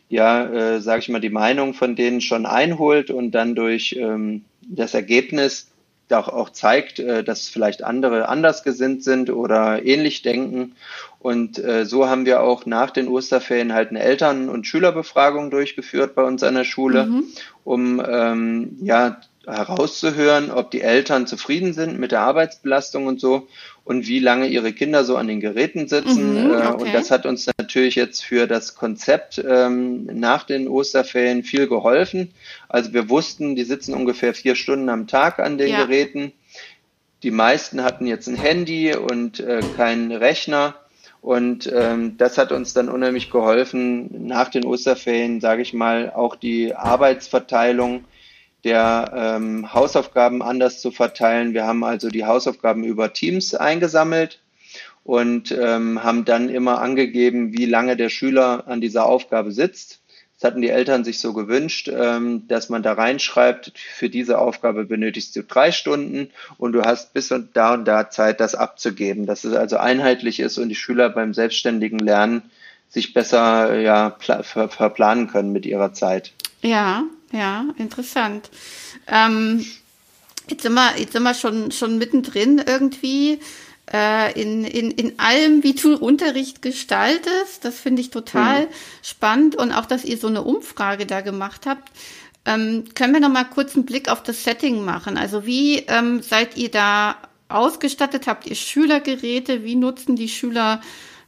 ja, äh, sage ich mal, die Meinung von denen schon einholt und dann durch ähm, das Ergebnis auch, auch zeigt, äh, dass vielleicht andere anders gesinnt sind oder ähnlich denken. Und äh, so haben wir auch nach den Osterferien halt eine Eltern- und Schülerbefragung durchgeführt bei uns an der Schule, mhm. um ähm, ja herauszuhören, ob die Eltern zufrieden sind mit der Arbeitsbelastung und so und wie lange ihre Kinder so an den Geräten sitzen. Mhm, äh, okay. Und das hat uns natürlich jetzt für das Konzept ähm, nach den Osterferien viel geholfen. Also wir wussten, die sitzen ungefähr vier Stunden am Tag an den ja. Geräten. Die meisten hatten jetzt ein Handy und äh, keinen Rechner. Und ähm, das hat uns dann unheimlich geholfen, nach den Osterferien, sage ich mal, auch die Arbeitsverteilung der ähm, Hausaufgaben anders zu verteilen. Wir haben also die Hausaufgaben über Teams eingesammelt und ähm, haben dann immer angegeben, wie lange der Schüler an dieser Aufgabe sitzt. Das hatten die Eltern sich so gewünscht, ähm, dass man da reinschreibt, für diese Aufgabe benötigst du drei Stunden und du hast bis und da und da Zeit, das abzugeben, dass es also einheitlich ist und die Schüler beim selbstständigen Lernen sich besser ja, verplanen können mit ihrer Zeit. Ja, ja, interessant. Ähm, jetzt sind wir, jetzt sind wir schon, schon mittendrin irgendwie äh, in, in, in allem, wie du Unterricht gestaltest. Das finde ich total mhm. spannend und auch, dass ihr so eine Umfrage da gemacht habt. Ähm, können wir noch mal kurz einen Blick auf das Setting machen? Also wie ähm, seid ihr da ausgestattet? Habt ihr Schülergeräte? Wie nutzen die Schüler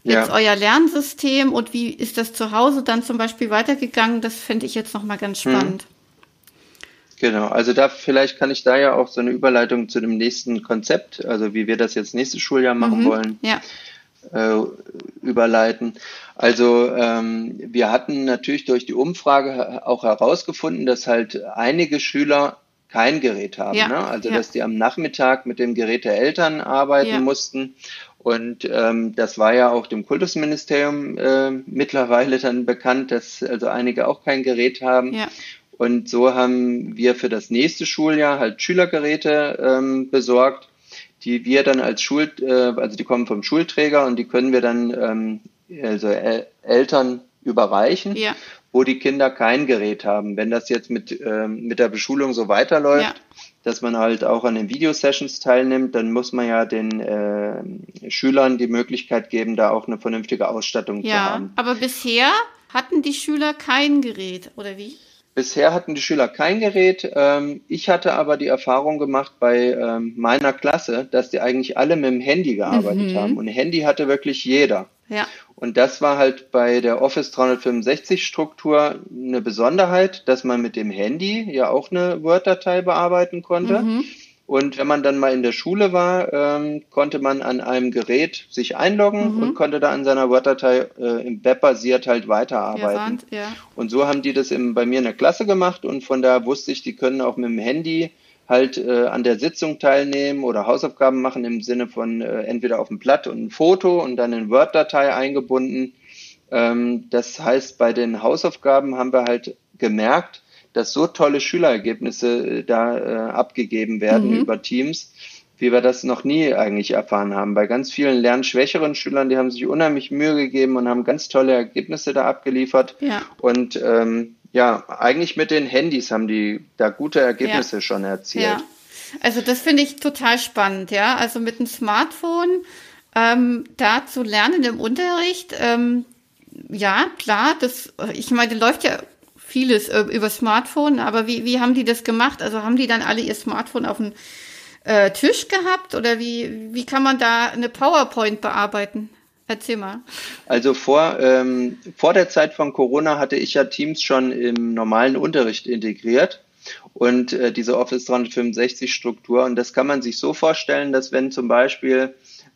jetzt ja. euer Lernsystem und wie ist das zu Hause dann zum Beispiel weitergegangen? Das fände ich jetzt noch mal ganz hm. spannend. Genau, also da vielleicht kann ich da ja auch so eine Überleitung zu dem nächsten Konzept, also wie wir das jetzt nächstes Schuljahr machen mhm. wollen, ja. äh, überleiten. Also ähm, wir hatten natürlich durch die Umfrage auch herausgefunden, dass halt einige Schüler kein Gerät haben. Ja. Ne? Also ja. dass die am Nachmittag mit dem Gerät der Eltern arbeiten mussten und ähm, das war ja auch dem Kultusministerium äh, mittlerweile dann bekannt, dass also einige auch kein Gerät haben. Ja. Und so haben wir für das nächste Schuljahr halt Schülergeräte ähm, besorgt, die wir dann als Schul, äh, also die kommen vom Schulträger und die können wir dann ähm, also El Eltern überreichen, ja. Wo die Kinder kein Gerät haben. Wenn das jetzt mit, ähm, mit der Beschulung so weiterläuft, ja dass man halt auch an den Videosessions teilnimmt, dann muss man ja den äh, Schülern die Möglichkeit geben, da auch eine vernünftige Ausstattung ja, zu haben. Ja, aber bisher hatten die Schüler kein Gerät, oder wie? Bisher hatten die Schüler kein Gerät. Ähm, ich hatte aber die Erfahrung gemacht bei ähm, meiner Klasse, dass die eigentlich alle mit dem Handy gearbeitet mhm. haben. Und Handy hatte wirklich jeder. Ja. Und das war halt bei der Office 365 Struktur eine Besonderheit, dass man mit dem Handy ja auch eine Word-Datei bearbeiten konnte. Mhm. Und wenn man dann mal in der Schule war, ähm, konnte man an einem Gerät sich einloggen mhm. und konnte da an seiner Word-Datei äh, im Web basiert halt weiterarbeiten. Ja, ja. Und so haben die das im, bei mir in der Klasse gemacht und von da wusste ich, die können auch mit dem Handy halt äh, an der Sitzung teilnehmen oder Hausaufgaben machen im Sinne von äh, entweder auf dem Blatt und ein Foto und dann in Word-Datei eingebunden. Ähm, das heißt, bei den Hausaufgaben haben wir halt gemerkt, dass so tolle Schülerergebnisse äh, da äh, abgegeben werden mhm. über Teams, wie wir das noch nie eigentlich erfahren haben. Bei ganz vielen lernschwächeren Schülern, die haben sich unheimlich Mühe gegeben und haben ganz tolle Ergebnisse da abgeliefert. Ja. Und ähm, ja, eigentlich mit den Handys haben die da gute Ergebnisse ja. schon erzielt. Ja. Also das finde ich total spannend, ja. Also mit einem Smartphone ähm, da zu lernen im Unterricht, ähm, ja, klar, das, ich meine, läuft ja vieles äh, über Smartphone, aber wie, wie haben die das gemacht? Also haben die dann alle ihr Smartphone auf dem äh, Tisch gehabt oder wie, wie kann man da eine PowerPoint bearbeiten? Erzähl mal. Also vor, ähm, vor der Zeit von Corona hatte ich ja Teams schon im normalen Unterricht integriert und äh, diese Office 365 Struktur. Und das kann man sich so vorstellen, dass wenn zum Beispiel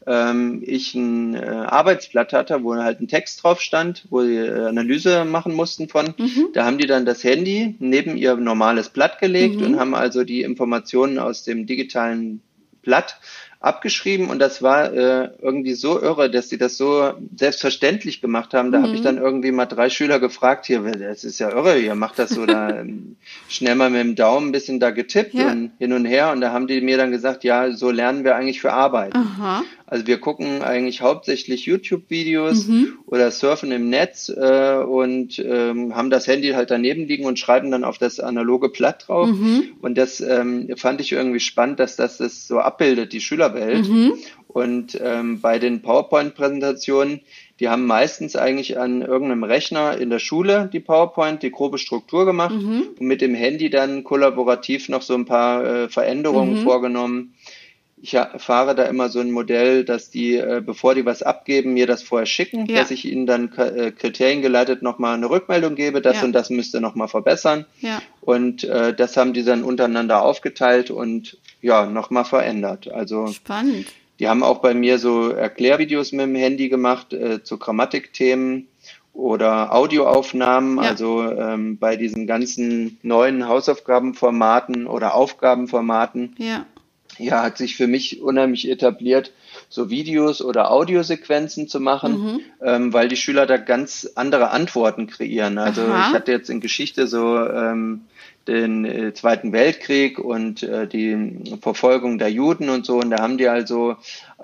ähm, ich ein äh, Arbeitsblatt hatte, wo halt ein Text drauf stand, wo sie äh, Analyse machen mussten von. Mhm. Da haben die dann das Handy neben ihr normales Blatt gelegt mhm. und haben also die Informationen aus dem digitalen Blatt abgeschrieben und das war äh, irgendwie so irre, dass sie das so selbstverständlich gemacht haben. Da mhm. habe ich dann irgendwie mal drei Schüler gefragt, hier, das ist ja irre, ihr macht das so da ähm, schnell mal mit dem Daumen ein bisschen da getippt ja. und hin und her und da haben die mir dann gesagt, ja, so lernen wir eigentlich für Arbeit. Aha. Also wir gucken eigentlich hauptsächlich YouTube-Videos mhm. oder surfen im Netz äh, und ähm, haben das Handy halt daneben liegen und schreiben dann auf das analoge Blatt drauf. Mhm. Und das ähm, fand ich irgendwie spannend, dass das das so abbildet, die Schülerwelt. Mhm. Und ähm, bei den PowerPoint-Präsentationen, die haben meistens eigentlich an irgendeinem Rechner in der Schule die PowerPoint, die grobe Struktur gemacht mhm. und mit dem Handy dann kollaborativ noch so ein paar äh, Veränderungen mhm. vorgenommen ich fahre da immer so ein Modell, dass die, äh, bevor die was abgeben, mir das vorher schicken, ja. dass ich ihnen dann äh, kriteriengeleitet nochmal eine Rückmeldung gebe, das ja. und das müsste nochmal verbessern. Ja. Und äh, das haben die dann untereinander aufgeteilt und ja, nochmal verändert. Also spannend. Die haben auch bei mir so Erklärvideos mit dem Handy gemacht äh, zu Grammatikthemen oder Audioaufnahmen, ja. also ähm, bei diesen ganzen neuen Hausaufgabenformaten oder Aufgabenformaten. Ja ja, hat sich für mich unheimlich etabliert, so Videos oder Audiosequenzen zu machen, mhm. ähm, weil die Schüler da ganz andere Antworten kreieren. Also Aha. ich hatte jetzt in Geschichte so ähm, den äh, Zweiten Weltkrieg und äh, die Verfolgung der Juden und so. Und da haben die also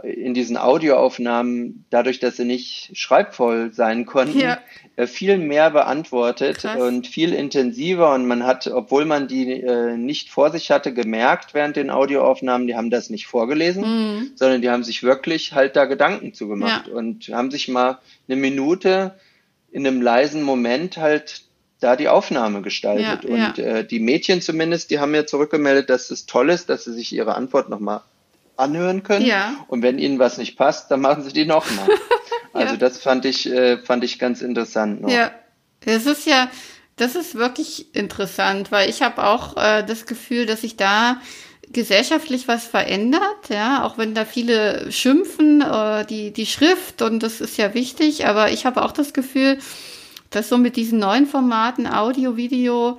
in diesen Audioaufnahmen, dadurch, dass sie nicht schreibvoll sein konnten, ja. äh, viel mehr beantwortet Krass. und viel intensiver. Und man hat, obwohl man die äh, nicht vor sich hatte, gemerkt während den Audioaufnahmen, die haben das nicht vorgelesen, mhm. sondern die haben sich wirklich halt da Gedanken zugemacht ja. und haben sich mal eine Minute in einem leisen Moment halt da die Aufnahme gestaltet. Ja, und äh, die Mädchen zumindest, die haben mir zurückgemeldet, dass es toll ist, dass sie sich ihre Antwort nochmal anhören können. Ja. Und wenn ihnen was nicht passt, dann machen sie die nochmal. also ja. das fand ich, äh, fand ich ganz interessant. Noch. Ja, das ist ja, das ist wirklich interessant, weil ich habe auch äh, das Gefühl, dass sich da gesellschaftlich was verändert, ja, auch wenn da viele schimpfen, äh, die, die Schrift und das ist ja wichtig, aber ich habe auch das Gefühl, dass so mit diesen neuen Formaten, Audio, Video,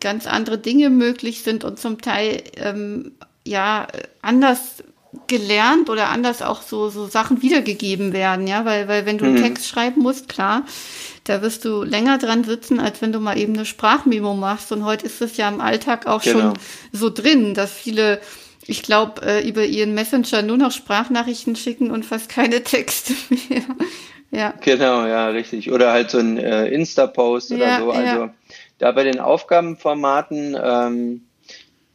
ganz andere Dinge möglich sind und zum Teil ähm, ja anders gelernt oder anders auch so, so Sachen wiedergegeben werden, ja, weil, weil wenn du einen mhm. Text schreiben musst, klar, da wirst du länger dran sitzen, als wenn du mal eben eine Sprachmemo machst. Und heute ist es ja im Alltag auch genau. schon so drin, dass viele, ich glaube, äh, über ihren Messenger nur noch Sprachnachrichten schicken und fast keine Texte mehr. Ja. Genau, ja, richtig. Oder halt so ein äh, Insta-Post oder ja, so. Also ja. da bei den Aufgabenformaten, ähm,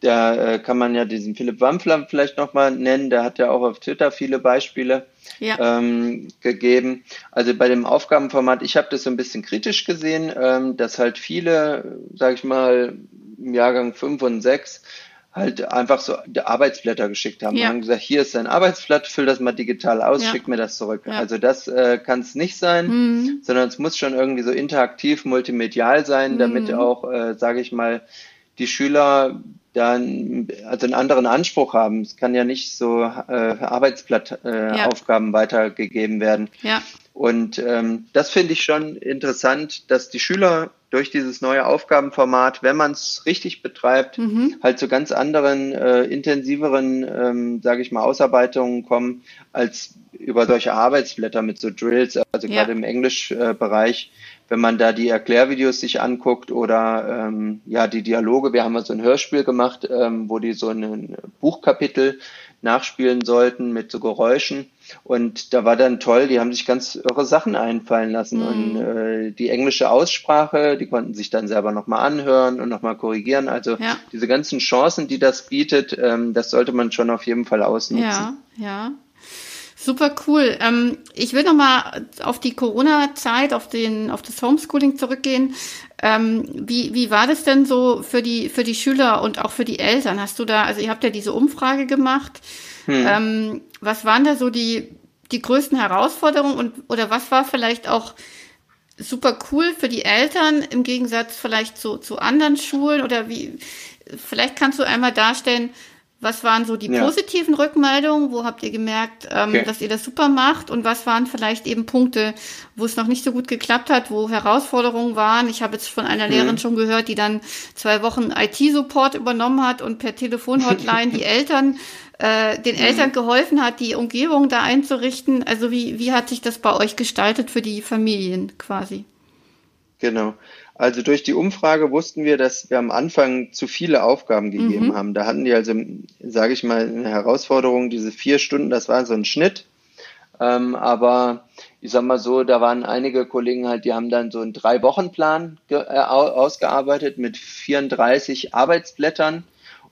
da äh, kann man ja diesen Philipp Wampfler vielleicht nochmal nennen. Der hat ja auch auf Twitter viele Beispiele ja. ähm, gegeben. Also bei dem Aufgabenformat, ich habe das so ein bisschen kritisch gesehen, ähm, dass halt viele, sage ich mal, im Jahrgang 5 und 6 halt einfach so Arbeitsblätter geschickt haben. Ja. Und haben gesagt, hier ist dein Arbeitsblatt, füll das mal digital aus, ja. schick mir das zurück. Ja. Also das äh, kann es nicht sein, mhm. sondern es muss schon irgendwie so interaktiv, multimedial sein, damit mhm. auch, äh, sage ich mal, die Schüler dann also einen anderen Anspruch haben. Es kann ja nicht so äh, Arbeitsblattaufgaben äh, weitergegeben werden. Ja. Und ähm, das finde ich schon interessant, dass die Schüler durch dieses neue Aufgabenformat, wenn man es richtig betreibt, mhm. halt zu ganz anderen, äh, intensiveren, ähm, sage ich mal, Ausarbeitungen kommen, als über solche Arbeitsblätter mit so Drills, also ja. gerade im Englischbereich. Äh, wenn man da die Erklärvideos sich anguckt oder ähm, ja die Dialoge, wir haben mal so ein Hörspiel gemacht, ähm, wo die so ein Buchkapitel nachspielen sollten mit so Geräuschen und da war dann toll, die haben sich ganz irre Sachen einfallen lassen mhm. und äh, die englische Aussprache, die konnten sich dann selber nochmal anhören und nochmal korrigieren. Also ja. diese ganzen Chancen, die das bietet, ähm, das sollte man schon auf jeden Fall ausnutzen. Ja, ja. Super cool. Ähm, ich will noch mal auf die Corona-Zeit, auf den, auf das Homeschooling zurückgehen. Ähm, wie, wie war das denn so für die, für die Schüler und auch für die Eltern? Hast du da, also ihr habt ja diese Umfrage gemacht. Hm. Ähm, was waren da so die, die größten Herausforderungen und, oder was war vielleicht auch super cool für die Eltern im Gegensatz vielleicht zu, zu anderen Schulen oder wie, vielleicht kannst du einmal darstellen, Was waren so die ja. positiven Rückmeldungen? Wo habt ihr gemerkt, ähm, okay. dass ihr das super macht? Und was waren vielleicht eben Punkte, wo es noch nicht so gut geklappt hat, wo Herausforderungen waren? Ich habe jetzt von einer mhm. Lehrerin schon gehört, die dann zwei Wochen IT-Support übernommen hat und per Telefonhotline die Eltern äh, den mhm. Eltern geholfen hat, die Umgebung da einzurichten. Also wie, wie hat sich das bei euch gestaltet für die Familien quasi? Genau. Also durch die Umfrage wussten wir, dass wir am Anfang zu viele Aufgaben gegeben mhm. haben. Da hatten die also, sage ich mal, eine Herausforderung, diese vier Stunden, das war so ein Schnitt. Ähm, aber ich sag mal so, da waren einige Kollegen halt, die haben dann so einen Drei-Wochen-Plan äh, ausgearbeitet mit 34 Arbeitsblättern.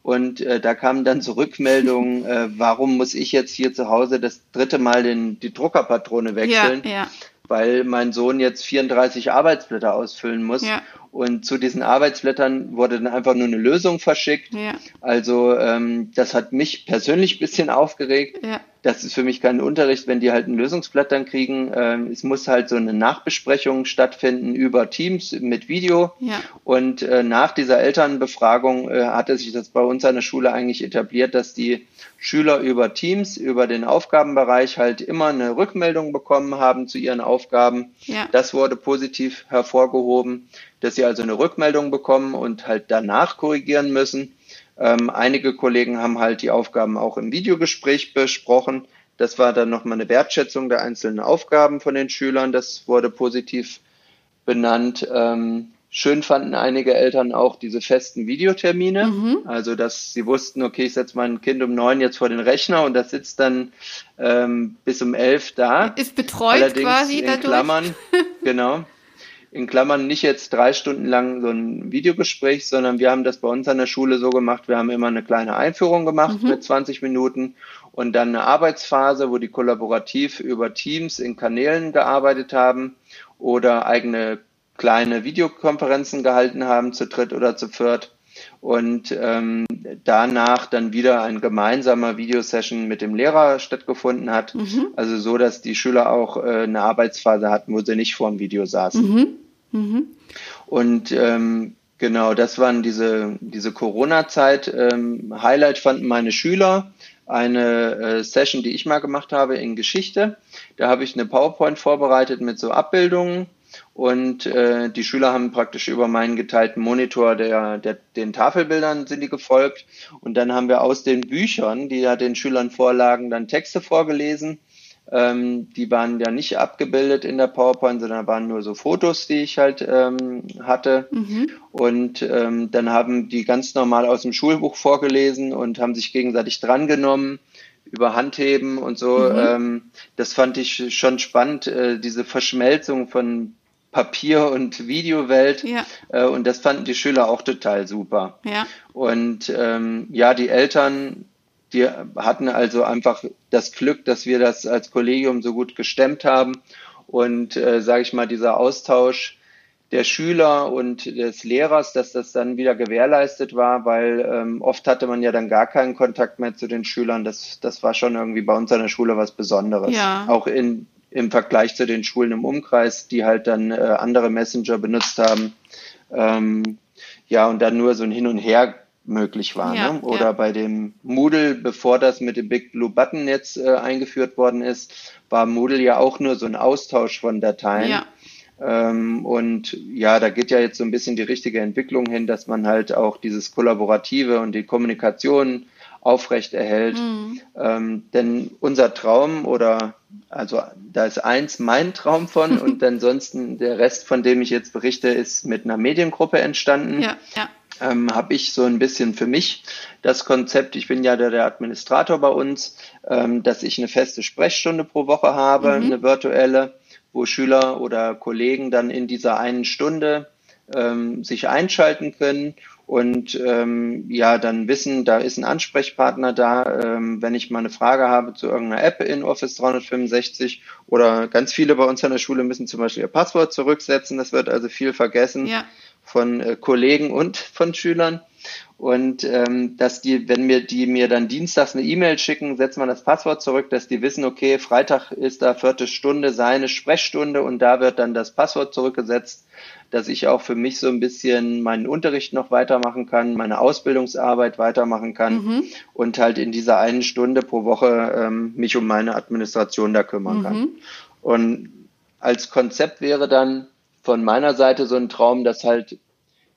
Und äh, da kamen dann so Rückmeldungen, äh, warum muss ich jetzt hier zu Hause das dritte Mal den, die Druckerpatrone wechseln? Ja, ja weil mein Sohn jetzt 34 Arbeitsblätter ausfüllen muss. Ja. Und zu diesen Arbeitsblättern wurde dann einfach nur eine Lösung verschickt. Ja. Also ähm, das hat mich persönlich ein bisschen aufgeregt. Ja das ist für mich kein Unterricht, wenn die halt ein Lösungsblatt dann kriegen. Ähm, es muss halt so eine Nachbesprechung stattfinden über Teams mit Video. Ja. Und äh, nach dieser Elternbefragung äh, hatte sich das bei uns an der Schule eigentlich etabliert, dass die Schüler über Teams, über den Aufgabenbereich halt immer eine Rückmeldung bekommen haben zu ihren Aufgaben. Ja. Das wurde positiv hervorgehoben, dass sie also eine Rückmeldung bekommen und halt danach korrigieren müssen. Ähm, einige Kollegen haben halt die Aufgaben auch im Videogespräch besprochen. Das war dann nochmal eine Wertschätzung der einzelnen Aufgaben von den Schülern. Das wurde positiv benannt. Ähm, schön fanden einige Eltern auch diese festen Videotermine. Mhm. Also, dass sie wussten, okay, ich setze mein Kind um neun jetzt vor den Rechner und das sitzt dann ähm, bis um elf da. Ist betreut Allerdings quasi in dadurch. Klammern, genau in Klammern nicht jetzt drei Stunden lang so ein Videogespräch, sondern wir haben das bei uns an der Schule so gemacht, wir haben immer eine kleine Einführung gemacht mhm. mit 20 Minuten und dann eine Arbeitsphase, wo die kollaborativ über Teams in Kanälen gearbeitet haben oder eigene kleine Videokonferenzen gehalten haben, zu dritt oder zu viert. Und ähm, danach dann wieder ein gemeinsamer Videosession mit dem Lehrer stattgefunden hat. Mhm. Also so, dass die Schüler auch äh, eine Arbeitsphase hatten, wo sie nicht vor dem Video saßen. Mhm. Mhm. Und ähm, genau, das waren diese, diese Corona-Zeit. Ähm, Highlight fanden meine Schüler eine äh, Session, die ich mal gemacht habe in Geschichte. Da habe ich eine PowerPoint vorbereitet mit so Abbildungen und äh, die Schüler haben praktisch über meinen geteilten Monitor der, der, den Tafelbildern sind die gefolgt. Und dann haben wir aus den Büchern, die ja den Schülern vorlagen, dann Texte vorgelesen ähm, die waren ja nicht abgebildet in der PowerPoint, sondern waren nur so Fotos, die ich halt ähm, hatte. Mhm. Und ähm, dann haben die ganz normal aus dem Schulbuch vorgelesen und haben sich gegenseitig drangenommen über Handheben und so. Mhm. Ähm, das fand ich schon spannend, äh, diese Verschmelzung von Papier- und Videowelt. Ja. Äh, und das fanden die Schüler auch total super. Ja. Und ähm, ja, die Eltern die hatten also einfach das Glück, dass wir das als Kollegium so gut gestemmt haben. Und äh, sage ich mal, dieser Austausch der Schüler und des Lehrers, dass das dann wieder gewährleistet war, weil ähm, oft hatte man ja dann gar keinen Kontakt mehr zu den Schülern. Das, das war schon irgendwie bei uns an der Schule was Besonderes. Ja. Auch in, im Vergleich zu den Schulen im Umkreis, die halt dann äh, andere Messenger benutzt haben. Ähm, ja, und dann nur so ein Hin und Her möglich war. Ja, ne? Oder ja. bei dem Moodle, bevor das mit dem Big Blue Button jetzt äh, eingeführt worden ist, war Moodle ja auch nur so ein Austausch von Dateien. Ja. Ähm, und ja, da geht ja jetzt so ein bisschen die richtige Entwicklung hin, dass man halt auch dieses Kollaborative und die Kommunikation aufrecht erhält. Mhm. Ähm, denn unser Traum oder also da ist eins mein Traum von und ansonsten der Rest, von dem ich jetzt berichte, ist mit einer Mediengruppe entstanden. Ja, ja ähm, habe ich so ein bisschen für mich das Konzept, ich bin ja der, der Administrator bei uns, ähm, dass ich eine feste Sprechstunde pro Woche habe, mhm. eine virtuelle, wo Schüler oder Kollegen dann in dieser einen Stunde ähm, sich einschalten können und ähm, ja dann wissen, da ist ein Ansprechpartner da, ähm, wenn ich mal eine Frage habe zu irgendeiner App in Office 365 oder ganz viele bei uns an der Schule müssen zum Beispiel ihr Passwort zurücksetzen, das wird also viel vergessen. Ja von äh, Kollegen und von Schülern. Und ähm, dass die, wenn mir die mir dann dienstags eine E-Mail schicken, setzt man das Passwort zurück, dass die wissen, okay, Freitag ist da vierte Stunde seine Sprechstunde und da wird dann das Passwort zurückgesetzt. Dass ich auch für mich so ein bisschen meinen Unterricht noch weitermachen kann, meine Ausbildungsarbeit weitermachen kann mhm. und halt in dieser einen Stunde pro Woche ähm, mich um meine Administration da kümmern mhm. kann. Und als Konzept wäre dann von meiner Seite so ein Traum, dass halt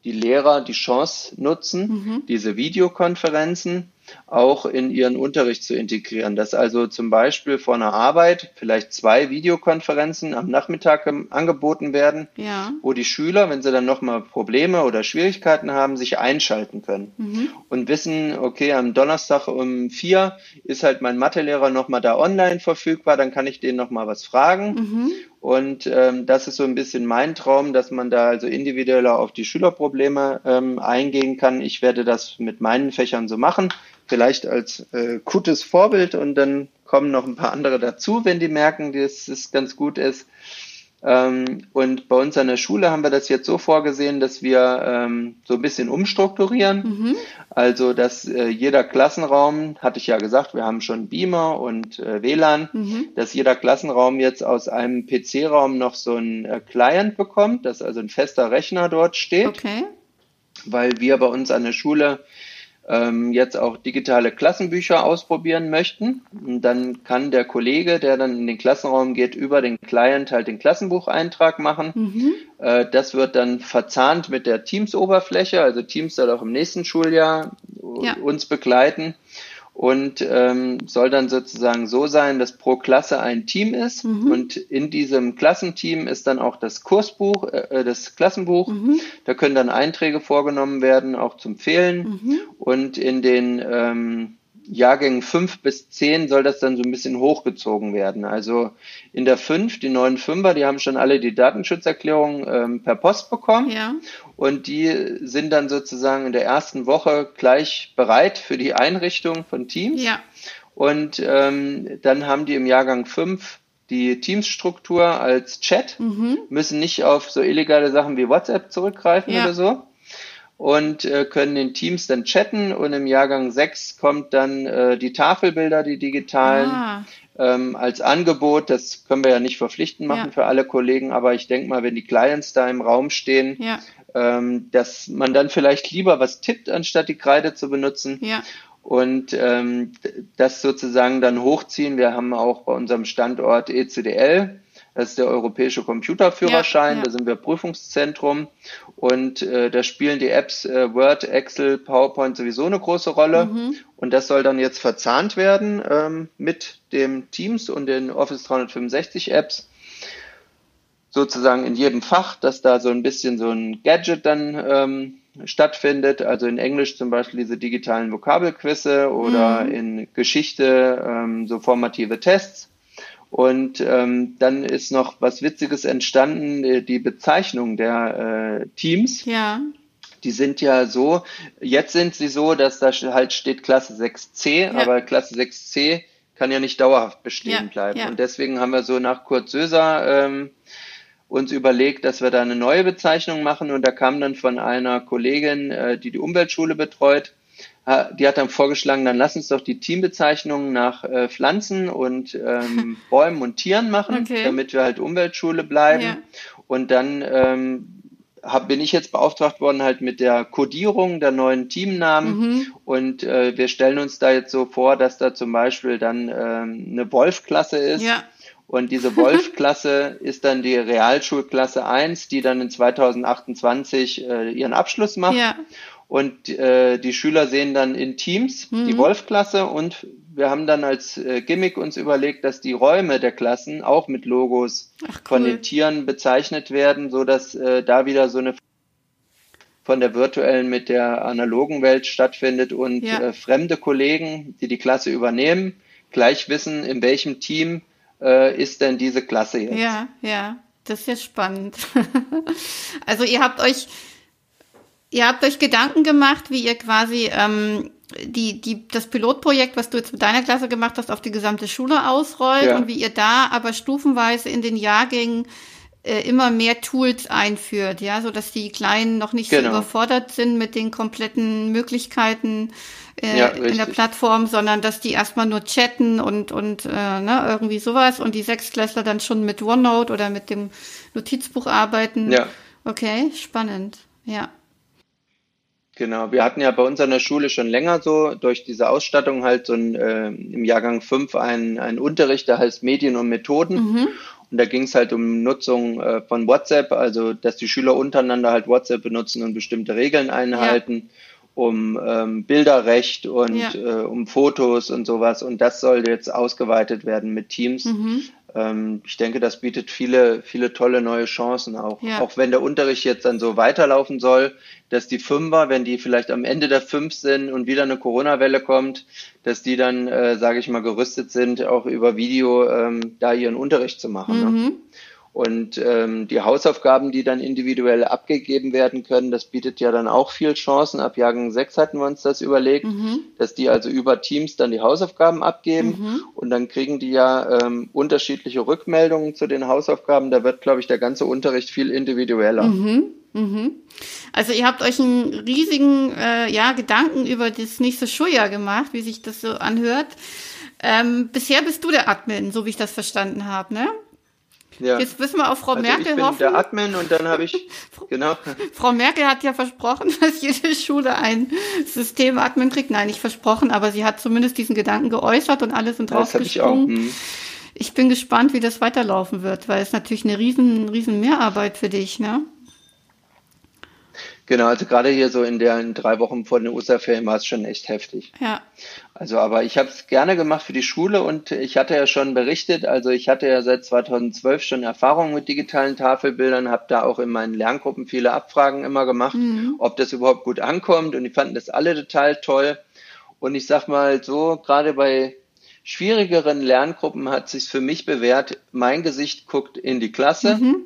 die Lehrer die Chance nutzen, mhm. diese Videokonferenzen auch in ihren Unterricht zu integrieren. Dass also zum Beispiel vor einer Arbeit vielleicht zwei Videokonferenzen am Nachmittag angeboten werden, ja. wo die Schüler, wenn sie dann nochmal Probleme oder Schwierigkeiten haben, sich einschalten können mhm. und wissen, okay, am Donnerstag um vier ist halt mein Mathelehrer nochmal da online verfügbar, dann kann ich den nochmal was fragen. Mhm. Und ähm, das ist so ein bisschen mein Traum, dass man da also individueller auf die Schülerprobleme ähm, eingehen kann. Ich werde das mit meinen Fächern so machen vielleicht als äh, gutes Vorbild und dann kommen noch ein paar andere dazu, wenn die merken, dass es ganz gut ist. Ähm, und bei uns an der Schule haben wir das jetzt so vorgesehen, dass wir ähm, so ein bisschen umstrukturieren. Mhm. Also, dass äh, jeder Klassenraum, hatte ich ja gesagt, wir haben schon Beamer und äh, WLAN, mhm. dass jeder Klassenraum jetzt aus einem PC-Raum noch so ein äh, Client bekommt, dass also ein fester Rechner dort steht. Okay. Weil wir bei uns an der Schule ähm, jetzt auch digitale Klassenbücher ausprobieren möchten. Dann kann der Kollege, der dann in den Klassenraum geht, über den Client halt den Klassenbucheintrag machen. Mhm. Äh, das wird dann verzahnt mit der Teams-Oberfläche. Also Teams soll auch im nächsten Schuljahr ja. uns begleiten und ähm, soll dann sozusagen so sein, dass pro Klasse ein Team ist mhm. und in diesem Klassenteam ist dann auch das Kursbuch, äh, äh, das Klassenbuch. Mhm. Da können dann Einträge vorgenommen werden, auch zum Fehlen mhm. und in den ähm, Jahrgängen fünf bis zehn soll das dann so ein bisschen hochgezogen werden. Also in der fünf, die neuen Fünfer, die haben schon alle die Datenschutzerklärung ähm, per Post bekommen. Ja. Und die sind dann sozusagen in der ersten Woche gleich bereit für die Einrichtung von Teams. Ja. Und ähm, dann haben die im Jahrgang fünf die Teamsstruktur als Chat, mhm. müssen nicht auf so illegale Sachen wie WhatsApp zurückgreifen ja. oder so und äh, können in Teams dann chatten und im Jahrgang 6 kommt dann äh, die Tafelbilder, die digitalen, ah. Ähm, als Angebot. Das können wir ja nicht verpflichtend machen ja. für alle Kollegen, aber ich denke mal, wenn die Clients da im Raum stehen, ja. ähm, dass man dann vielleicht lieber was tippt, anstatt die Kreide zu benutzen. Ja. Und ähm, das sozusagen dann hochziehen. Wir haben auch bei unserem Standort ECDL, das ist der europäische Computerführerschein, ja, ja. da sind wir Prüfungszentrum und äh, da spielen die Apps äh, Word, Excel, PowerPoint sowieso eine große Rolle. Mhm. Und das soll dann jetzt verzahnt werden ähm, mit dem Teams und den Office 365 Apps. Sozusagen in jedem Fach, dass da so ein bisschen so ein Gadget dann ähm, stattfindet. Also in Englisch zum Beispiel diese digitalen Vokabelquizze oder mhm. in Geschichte ähm, so formative Tests. Und ähm, dann ist noch was Witziges entstanden, äh, die Bezeichnung der äh, Teams. Ja. Die sind ja so, jetzt sind sie so, dass da halt steht Klasse 6c, ja. aber Klasse 6c kann ja nicht dauerhaft bestehen ja, bleiben. Ja. Und deswegen haben wir so nach Kurt Söser ähm, uns überlegt, dass wir da eine neue Bezeichnung machen. Und da kam dann von einer Kollegin, äh, die die Umweltschule betreut, die hat dann vorgeschlagen, dann lass uns doch die Teambezeichnungen nach äh, Pflanzen und ähm, Bäumen und Tieren machen, okay. damit wir halt Umweltschule bleiben. Ja. Und dann ähm, hab, bin ich jetzt beauftragt worden halt mit der Codierung der neuen Teamnamen mhm. und äh, wir stellen uns da jetzt so vor, dass da zum Beispiel dann ähm, eine Wolf-Klasse ist. Ja. Und diese Wolf-Klasse ist dann die Realschulklasse 1, die dann in 2028 äh, ihren Abschluss macht. Ja. Und äh, die Schüler sehen dann in Teams mhm. die Wolf-Klasse und wir haben dann als äh, Gimmick uns überlegt, dass die Räume der Klassen auch mit Logos Ach, cool. von den Tieren bezeichnet werden, so dass äh, da wieder so eine von der virtuellen mit der analogen Welt stattfindet und ja. äh, fremde Kollegen, die die Klasse übernehmen, gleich wissen, in welchem Team äh, ist denn diese Klasse jetzt. Ja, ja, das ist ja spannend. also ihr habt euch Ihr habt euch Gedanken gemacht, wie ihr quasi ähm, die, die, das Pilotprojekt, was du jetzt mit deiner Klasse gemacht hast, auf die gesamte Schule ausrollt ja. und wie ihr da aber stufenweise in den Jahrgängen äh, immer mehr Tools einführt, ja, so dass die Kleinen noch nicht genau. so überfordert sind mit den kompletten Möglichkeiten äh, ja, in der Plattform, sondern dass die erstmal nur chatten und und äh, ne, irgendwie sowas und die Sechsklässler dann schon mit OneNote oder mit dem Notizbuch arbeiten. Ja Okay, spannend. Ja. Genau, wir hatten ja bei uns an der Schule schon länger so durch diese Ausstattung halt so ein, äh, im Jahrgang 5 einen, einen Unterricht, der heißt Medien und Methoden. Mhm. Und da ging es halt um Nutzung äh, von WhatsApp, also dass die Schüler untereinander halt WhatsApp benutzen und bestimmte Regeln einhalten. Ja um ähm, Bilderrecht und ja. äh, um Fotos und sowas. Und das soll jetzt ausgeweitet werden mit Teams. Mhm. Ähm, ich denke, das bietet viele, viele tolle neue Chancen auch. Ja. Auch wenn der Unterricht jetzt dann so weiterlaufen soll, dass die Fünfer, wenn die vielleicht am Ende der Fünf sind und wieder eine Corona-Welle kommt, dass die dann, äh, sage ich mal, gerüstet sind, auch über Video ähm, da ihren Unterricht zu machen. Ne? Mhm. Ne? Und ähm, die Hausaufgaben, die dann individuell abgegeben werden können, das bietet ja dann auch viel Chancen. Ab Jahrgang 6 hatten wir uns das überlegt, mhm. dass die also über Teams dann die Hausaufgaben abgeben mhm. und dann kriegen die ja ähm, unterschiedliche Rückmeldungen zu den Hausaufgaben. Da wird, glaube ich, der ganze Unterricht viel individueller. Mhm. Mhm. Also ihr habt euch einen riesigen äh, ja, Gedanken über das nächste Schuljahr gemacht, wie sich das so anhört. Ähm, bisher bist du der Admin, so wie ich das verstanden habe, ne? Ja. Jetzt müssen wir auf Frau also Merkel ich bin hoffen. der Admin und dann habe ich, genau. Frau Merkel hat ja versprochen, dass jede Schule ein System-Admin kriegt. Nein, nicht versprochen, aber sie hat zumindest diesen Gedanken geäußert und alle sind ja, draufgesprungen. Ich, hm. ich bin gespannt, wie das weiterlaufen wird, weil es natürlich eine riesen, riesen Mehrarbeit für dich, ne? Genau, also gerade hier so in den drei Wochen vor den Osterferien war es schon echt heftig. Ja. Also, aber ich habe es gerne gemacht für die Schule und ich hatte ja schon berichtet, also ich hatte ja seit 2012 schon Erfahrung mit digitalen Tafelbildern, habe da auch in meinen Lerngruppen viele Abfragen immer gemacht, mhm. ob das überhaupt gut ankommt und die fanden das alle total toll. Und ich sag mal so, gerade bei schwierigeren Lerngruppen hat sich für mich bewährt, mein Gesicht guckt in die Klasse mhm.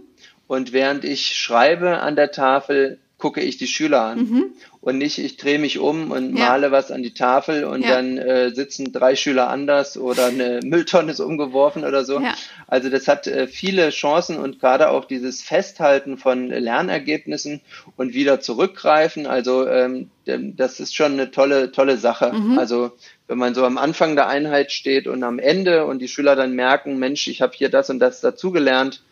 und während ich schreibe an der Tafel, gucke ich die Schüler an mhm. und nicht, ich drehe mich um und ja. male was an die Tafel und ja. dann äh, sitzen drei Schüler anders oder eine Mülltonne ist umgeworfen oder so. Ja. Also das hat äh, viele Chancen und gerade auch dieses Festhalten von Lernergebnissen und wieder zurückgreifen. Also ähm, das ist schon eine tolle, tolle Sache. Mhm. Also wenn man so am Anfang der Einheit steht und am Ende und die Schüler dann merken, Mensch, ich habe hier das und das dazugelernt,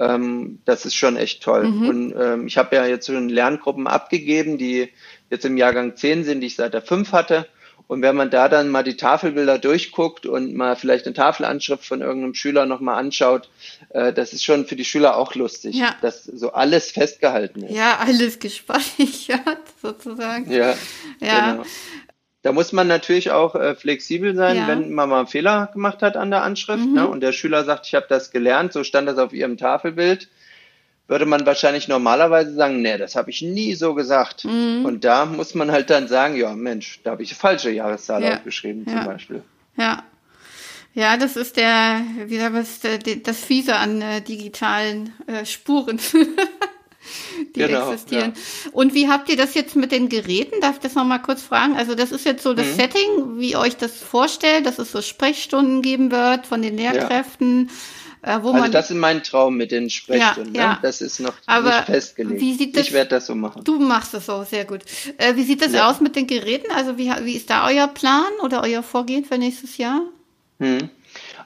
ähm, das ist schon echt toll. Mhm. Und ähm, ich habe ja jetzt schon Lerngruppen abgegeben, die jetzt im Jahrgang 10 sind, die ich seit der 5 hatte. Und wenn man da dann mal die Tafelbilder durchguckt und mal vielleicht eine Tafelanschrift von irgendeinem Schüler nochmal anschaut, äh, das ist schon für die Schüler auch lustig, ja. dass so alles festgehalten ist. Ja, alles gespeichert sozusagen. Ja, ja. Genau. Da muss man natürlich auch äh, flexibel sein, ja. wenn man mal einen Fehler gemacht hat an der Anschrift mhm. ne, und der Schüler sagt, ich habe das gelernt, so stand das auf ihrem Tafelbild, würde man wahrscheinlich normalerweise sagen, nee, das habe ich nie so gesagt. Mhm. Und da muss man halt dann sagen, ja Mensch, da habe ich falsche Jahreszahl ja. aufgeschrieben ja. zum Beispiel. Ja. Ja, das ist der, wie sagt man, das Fiese an äh, digitalen äh, Spuren. die genau, existieren. Ja. Und wie habt ihr das jetzt mit den Geräten? Darf ich das nochmal kurz fragen? Also das ist jetzt so das mhm. Setting, wie ihr euch das vorstellt, dass es so Sprechstunden geben wird von den Lehrkräften. Ja. Äh, wo also man, das ist mein Traum mit den Sprechstunden. Ja. Ne? Das ist noch Aber nicht festgelegt. Wie sieht das, ich werde das so machen. Du machst das so, sehr gut. Äh, wie sieht das aus mit den Geräten? Also wie, wie ist da euer Plan oder euer Vorgehen für nächstes Jahr? Hm.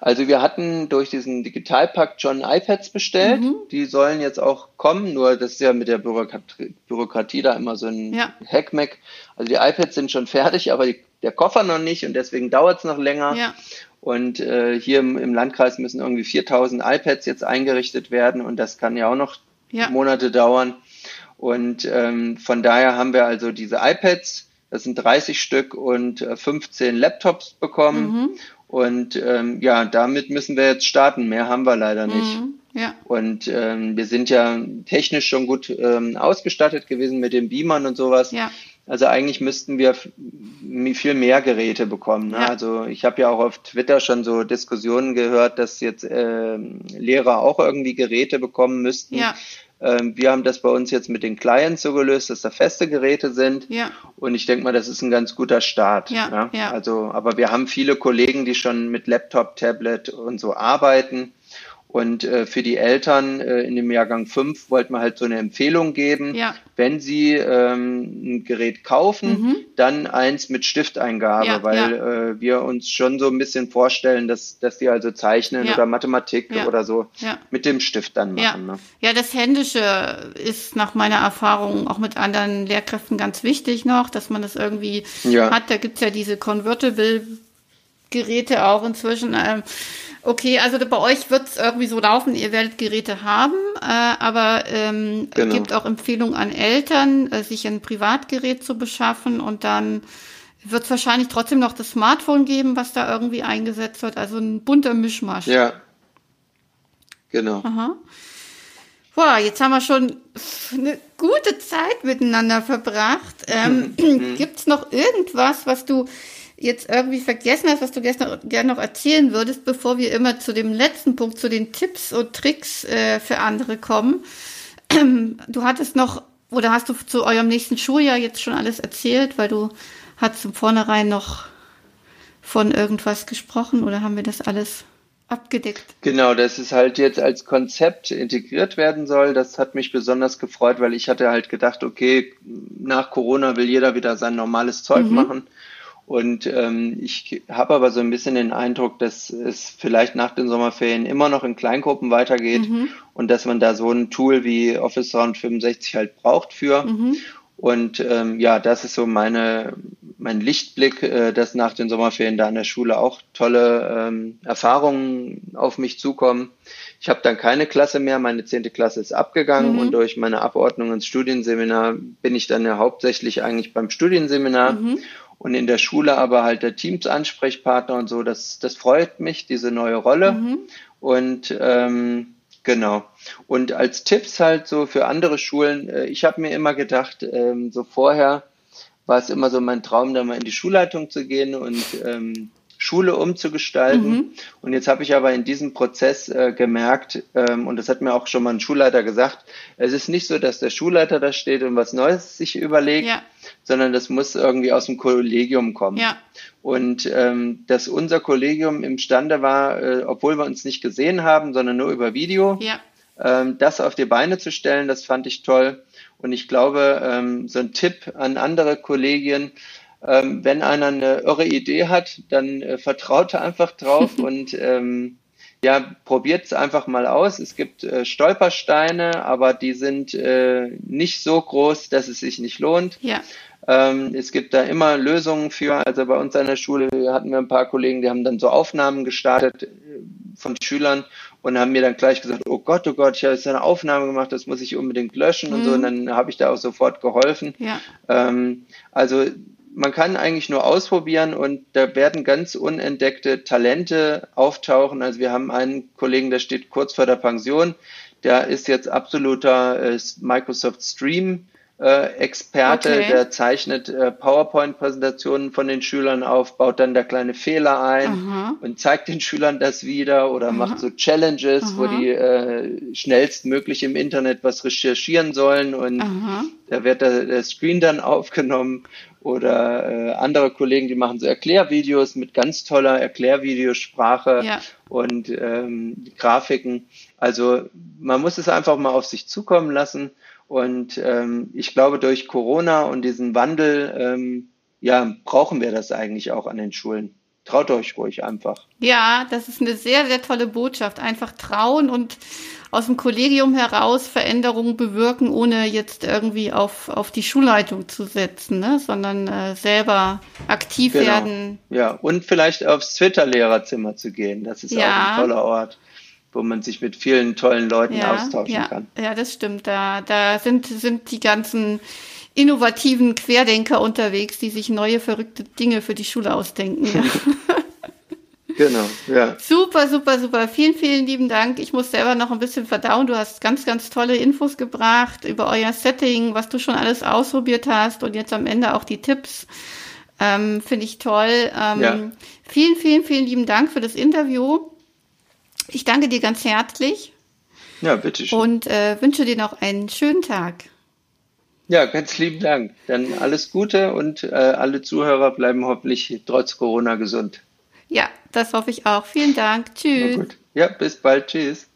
Also wir hatten durch diesen Digitalpakt schon iPads bestellt. Mhm. Die sollen jetzt auch kommen, nur das ist ja mit der Bürokratie, Bürokratie da immer so ein ja. Hackmack. Also die iPads sind schon fertig, aber die, der Koffer noch nicht und deswegen dauert es noch länger. Ja. Und äh, hier im, im, Landkreis müssen irgendwie 4000 iPads jetzt eingerichtet werden und das kann ja auch noch ja. Monate dauern. Und ähm, von daher haben wir also diese iPads, das sind 30 Stück und äh, 15 Laptops bekommen. Mhm. Und ähm, ja, damit müssen wir jetzt starten. Mehr haben wir leider nicht. Mhm, ja. Und ähm, wir sind ja technisch schon gut ähm, ausgestattet gewesen mit den Beamern und sowas. Ja. Also eigentlich müssten wir viel mehr Geräte bekommen. Ne? Ja. Also ich habe ja auch auf Twitter schon so Diskussionen gehört, dass jetzt äh, Lehrer auch irgendwie Geräte bekommen müssten. Ja. Ähm, wir haben das bei uns jetzt mit den Clients so gelöst, dass da feste Geräte sind. Ja. Und ich denke mal, das ist ein ganz guter Start. Ja, ja. ja. Also, aber wir haben viele Kollegen, die schon mit Laptop, Tablet und so arbeiten. Und äh, für die Eltern äh, in dem Jahrgang 5 wollten wir halt so eine Empfehlung geben, ja. wenn sie ähm, ein Gerät kaufen, mhm. dann eins mit Stifteingabe, ja, weil ja. Äh, wir uns schon so ein bisschen vorstellen, dass, dass die also zeichnen oder Mathematik oder so mit dem Stift dann machen. Ne? Ja, das Händische ist nach meiner Erfahrung auch mit anderen Lehrkräften ganz wichtig noch, dass man das irgendwie hat. Da gibt's ja diese Convertible Geräte auch inzwischen. Ähm, Okay, also bei euch wird es irgendwie so laufen, ihr werdet Geräte haben, äh, aber ähm, genau. gibt auch Empfehlungen an Eltern, äh, sich ein Privatgerät zu beschaffen und dann wird es wahrscheinlich trotzdem noch das Smartphone geben, was da irgendwie eingesetzt wird. Also ein bunter Mischmasch. Ja. Genau. Aha. Boah, jetzt haben wir schon eine gute Zeit miteinander verbracht. Ähm. Gibt es noch irgendwas, was du jetzt irgendwie vergessen hast, was du gestern gerne noch erzählen würdest, bevor wir immer zu dem letzten Punkt, zu den Tipps und Tricks äh, für andere kommen. Du hattest noch, oder hast du zu eurem nächsten Schuljahr jetzt schon alles erzählt, weil du hast zum Vornherein noch von irgendwas gesprochen oder haben wir das alles abgedeckt? Genau, dass es halt jetzt als Konzept integriert werden soll. Das hat mich besonders gefreut, weil ich hatte halt gedacht, okay, nach Corona will jeder wieder sein normales Zeug mhm. machen. Und ähm, ich habe aber so ein bisschen den Eindruck, dass es vielleicht nach den Sommerferien immer noch in Kleingruppen weitergeht mhm. und dass man da so ein Tool wie Office 365 halt braucht für. Mhm. Und ähm, ja, das ist so meine, mein Lichtblick, äh, dass nach den Sommerferien da an der Schule auch tolle ähm, Erfahrungen auf mich zukommen. Ich habe dann keine Klasse mehr, meine zehnte Klasse ist abgegangen mhm. und durch meine Abordnung ins Studienseminar bin ich dann ja hauptsächlich eigentlich beim Studienseminar. Mhm und in der Schule aber halt der Teams-Ansprechpartner und so. Das, das freut mich, diese neue Rolle. Mhm. Und ähm, genau. Und als Tipps halt so für andere Schulen, äh, ich habe mir immer gedacht, ähm, so vorher war es immer so mein Traum, da mal in die Schulleitung zu gehen und ähm, Schule umzugestalten. Mhm. Und jetzt habe ich aber in diesem Prozess äh, gemerkt, ähm, und das hat mir auch schon mal ein Schulleiter gesagt, es ist nicht so, dass der Schulleiter da steht und was Neues sich überlegt, ja. sondern das muss irgendwie aus dem Kollegium kommen. Ja. Und ähm, dass unser Kollegium imstande war, äh, obwohl wir uns nicht gesehen haben, sondern nur über Video, ja. ähm, das auf die Beine zu stellen, das fand ich toll. Und ich glaube, ähm, so ein Tipp an andere Kollegien, ähm, wenn einer eine irre Idee hat, dann äh, vertraut er einfach drauf und ähm, ja, probiert es einfach mal aus. Es gibt äh, Stolpersteine, aber die sind äh, nicht so groß, dass es sich nicht lohnt. Ja. Ähm, es gibt da immer Lösungen für. Also bei uns an der Schule hatten wir ein paar Kollegen, die haben dann so Aufnahmen gestartet äh, von Schülern und haben mir dann gleich gesagt, oh Gott, oh Gott, ich habe jetzt eine Aufnahme gemacht, das muss ich unbedingt löschen mhm. und so. Und dann habe ich da auch sofort geholfen. Ja. Ähm, also man kann eigentlich nur ausprobieren und da werden ganz unentdeckte Talente auftauchen. Also wir haben einen Kollegen, der steht kurz vor der Pension, der ist jetzt absoluter äh, Microsoft Stream Experte, okay. der zeichnet äh, PowerPoint-Präsentationen von den Schülern auf, baut dann da kleine Fehler ein Aha. und zeigt den Schülern das wieder oder Aha. macht so Challenges, Aha. wo die äh, schnellstmöglich im Internet was recherchieren sollen und da wird der, der Screen dann aufgenommen oder äh, andere Kollegen, die machen so Erklärvideos mit ganz toller Erklärvideosprache ja. und ähm, Grafiken. Also man muss es einfach mal auf sich zukommen lassen. Und ähm, ich glaube, durch Corona und diesen Wandel, ähm, ja, brauchen wir das eigentlich auch an den Schulen. Traut euch ruhig einfach. Ja, das ist eine sehr, sehr tolle Botschaft. Einfach trauen und aus dem Kollegium heraus Veränderungen bewirken, ohne jetzt irgendwie auf, auf die Schulleitung zu setzen, ne? sondern äh, selber aktiv genau. werden. Ja, und vielleicht aufs Twitter-Lehrerzimmer zu gehen. Das ist ja. auch ein toller Ort wo man sich mit vielen tollen Leuten ja, austauschen ja, kann. Ja, das stimmt. Da, da sind, sind die ganzen innovativen Querdenker unterwegs, die sich neue verrückte Dinge für die Schule ausdenken. Ja. Genau, ja. Super, super, super. Vielen, vielen lieben Dank. Ich muss selber noch ein bisschen verdauen. Du hast ganz, ganz tolle Infos gebracht über euer Setting, was du schon alles ausprobiert hast und jetzt am Ende auch die Tipps. Ähm, Finde ich toll. Ähm, ja. Vielen, vielen, vielen lieben Dank für das Interview. Ich danke dir ganz herzlich. Ja, bitteschön. Und äh, wünsche dir noch einen schönen Tag. Ja, ganz lieben Dank. Dann alles Gute und äh, alle Zuhörer bleiben hoffentlich trotz Corona gesund. Ja, das hoffe ich auch. Vielen Dank. Tschüss. Ja, bis bald. Tschüss.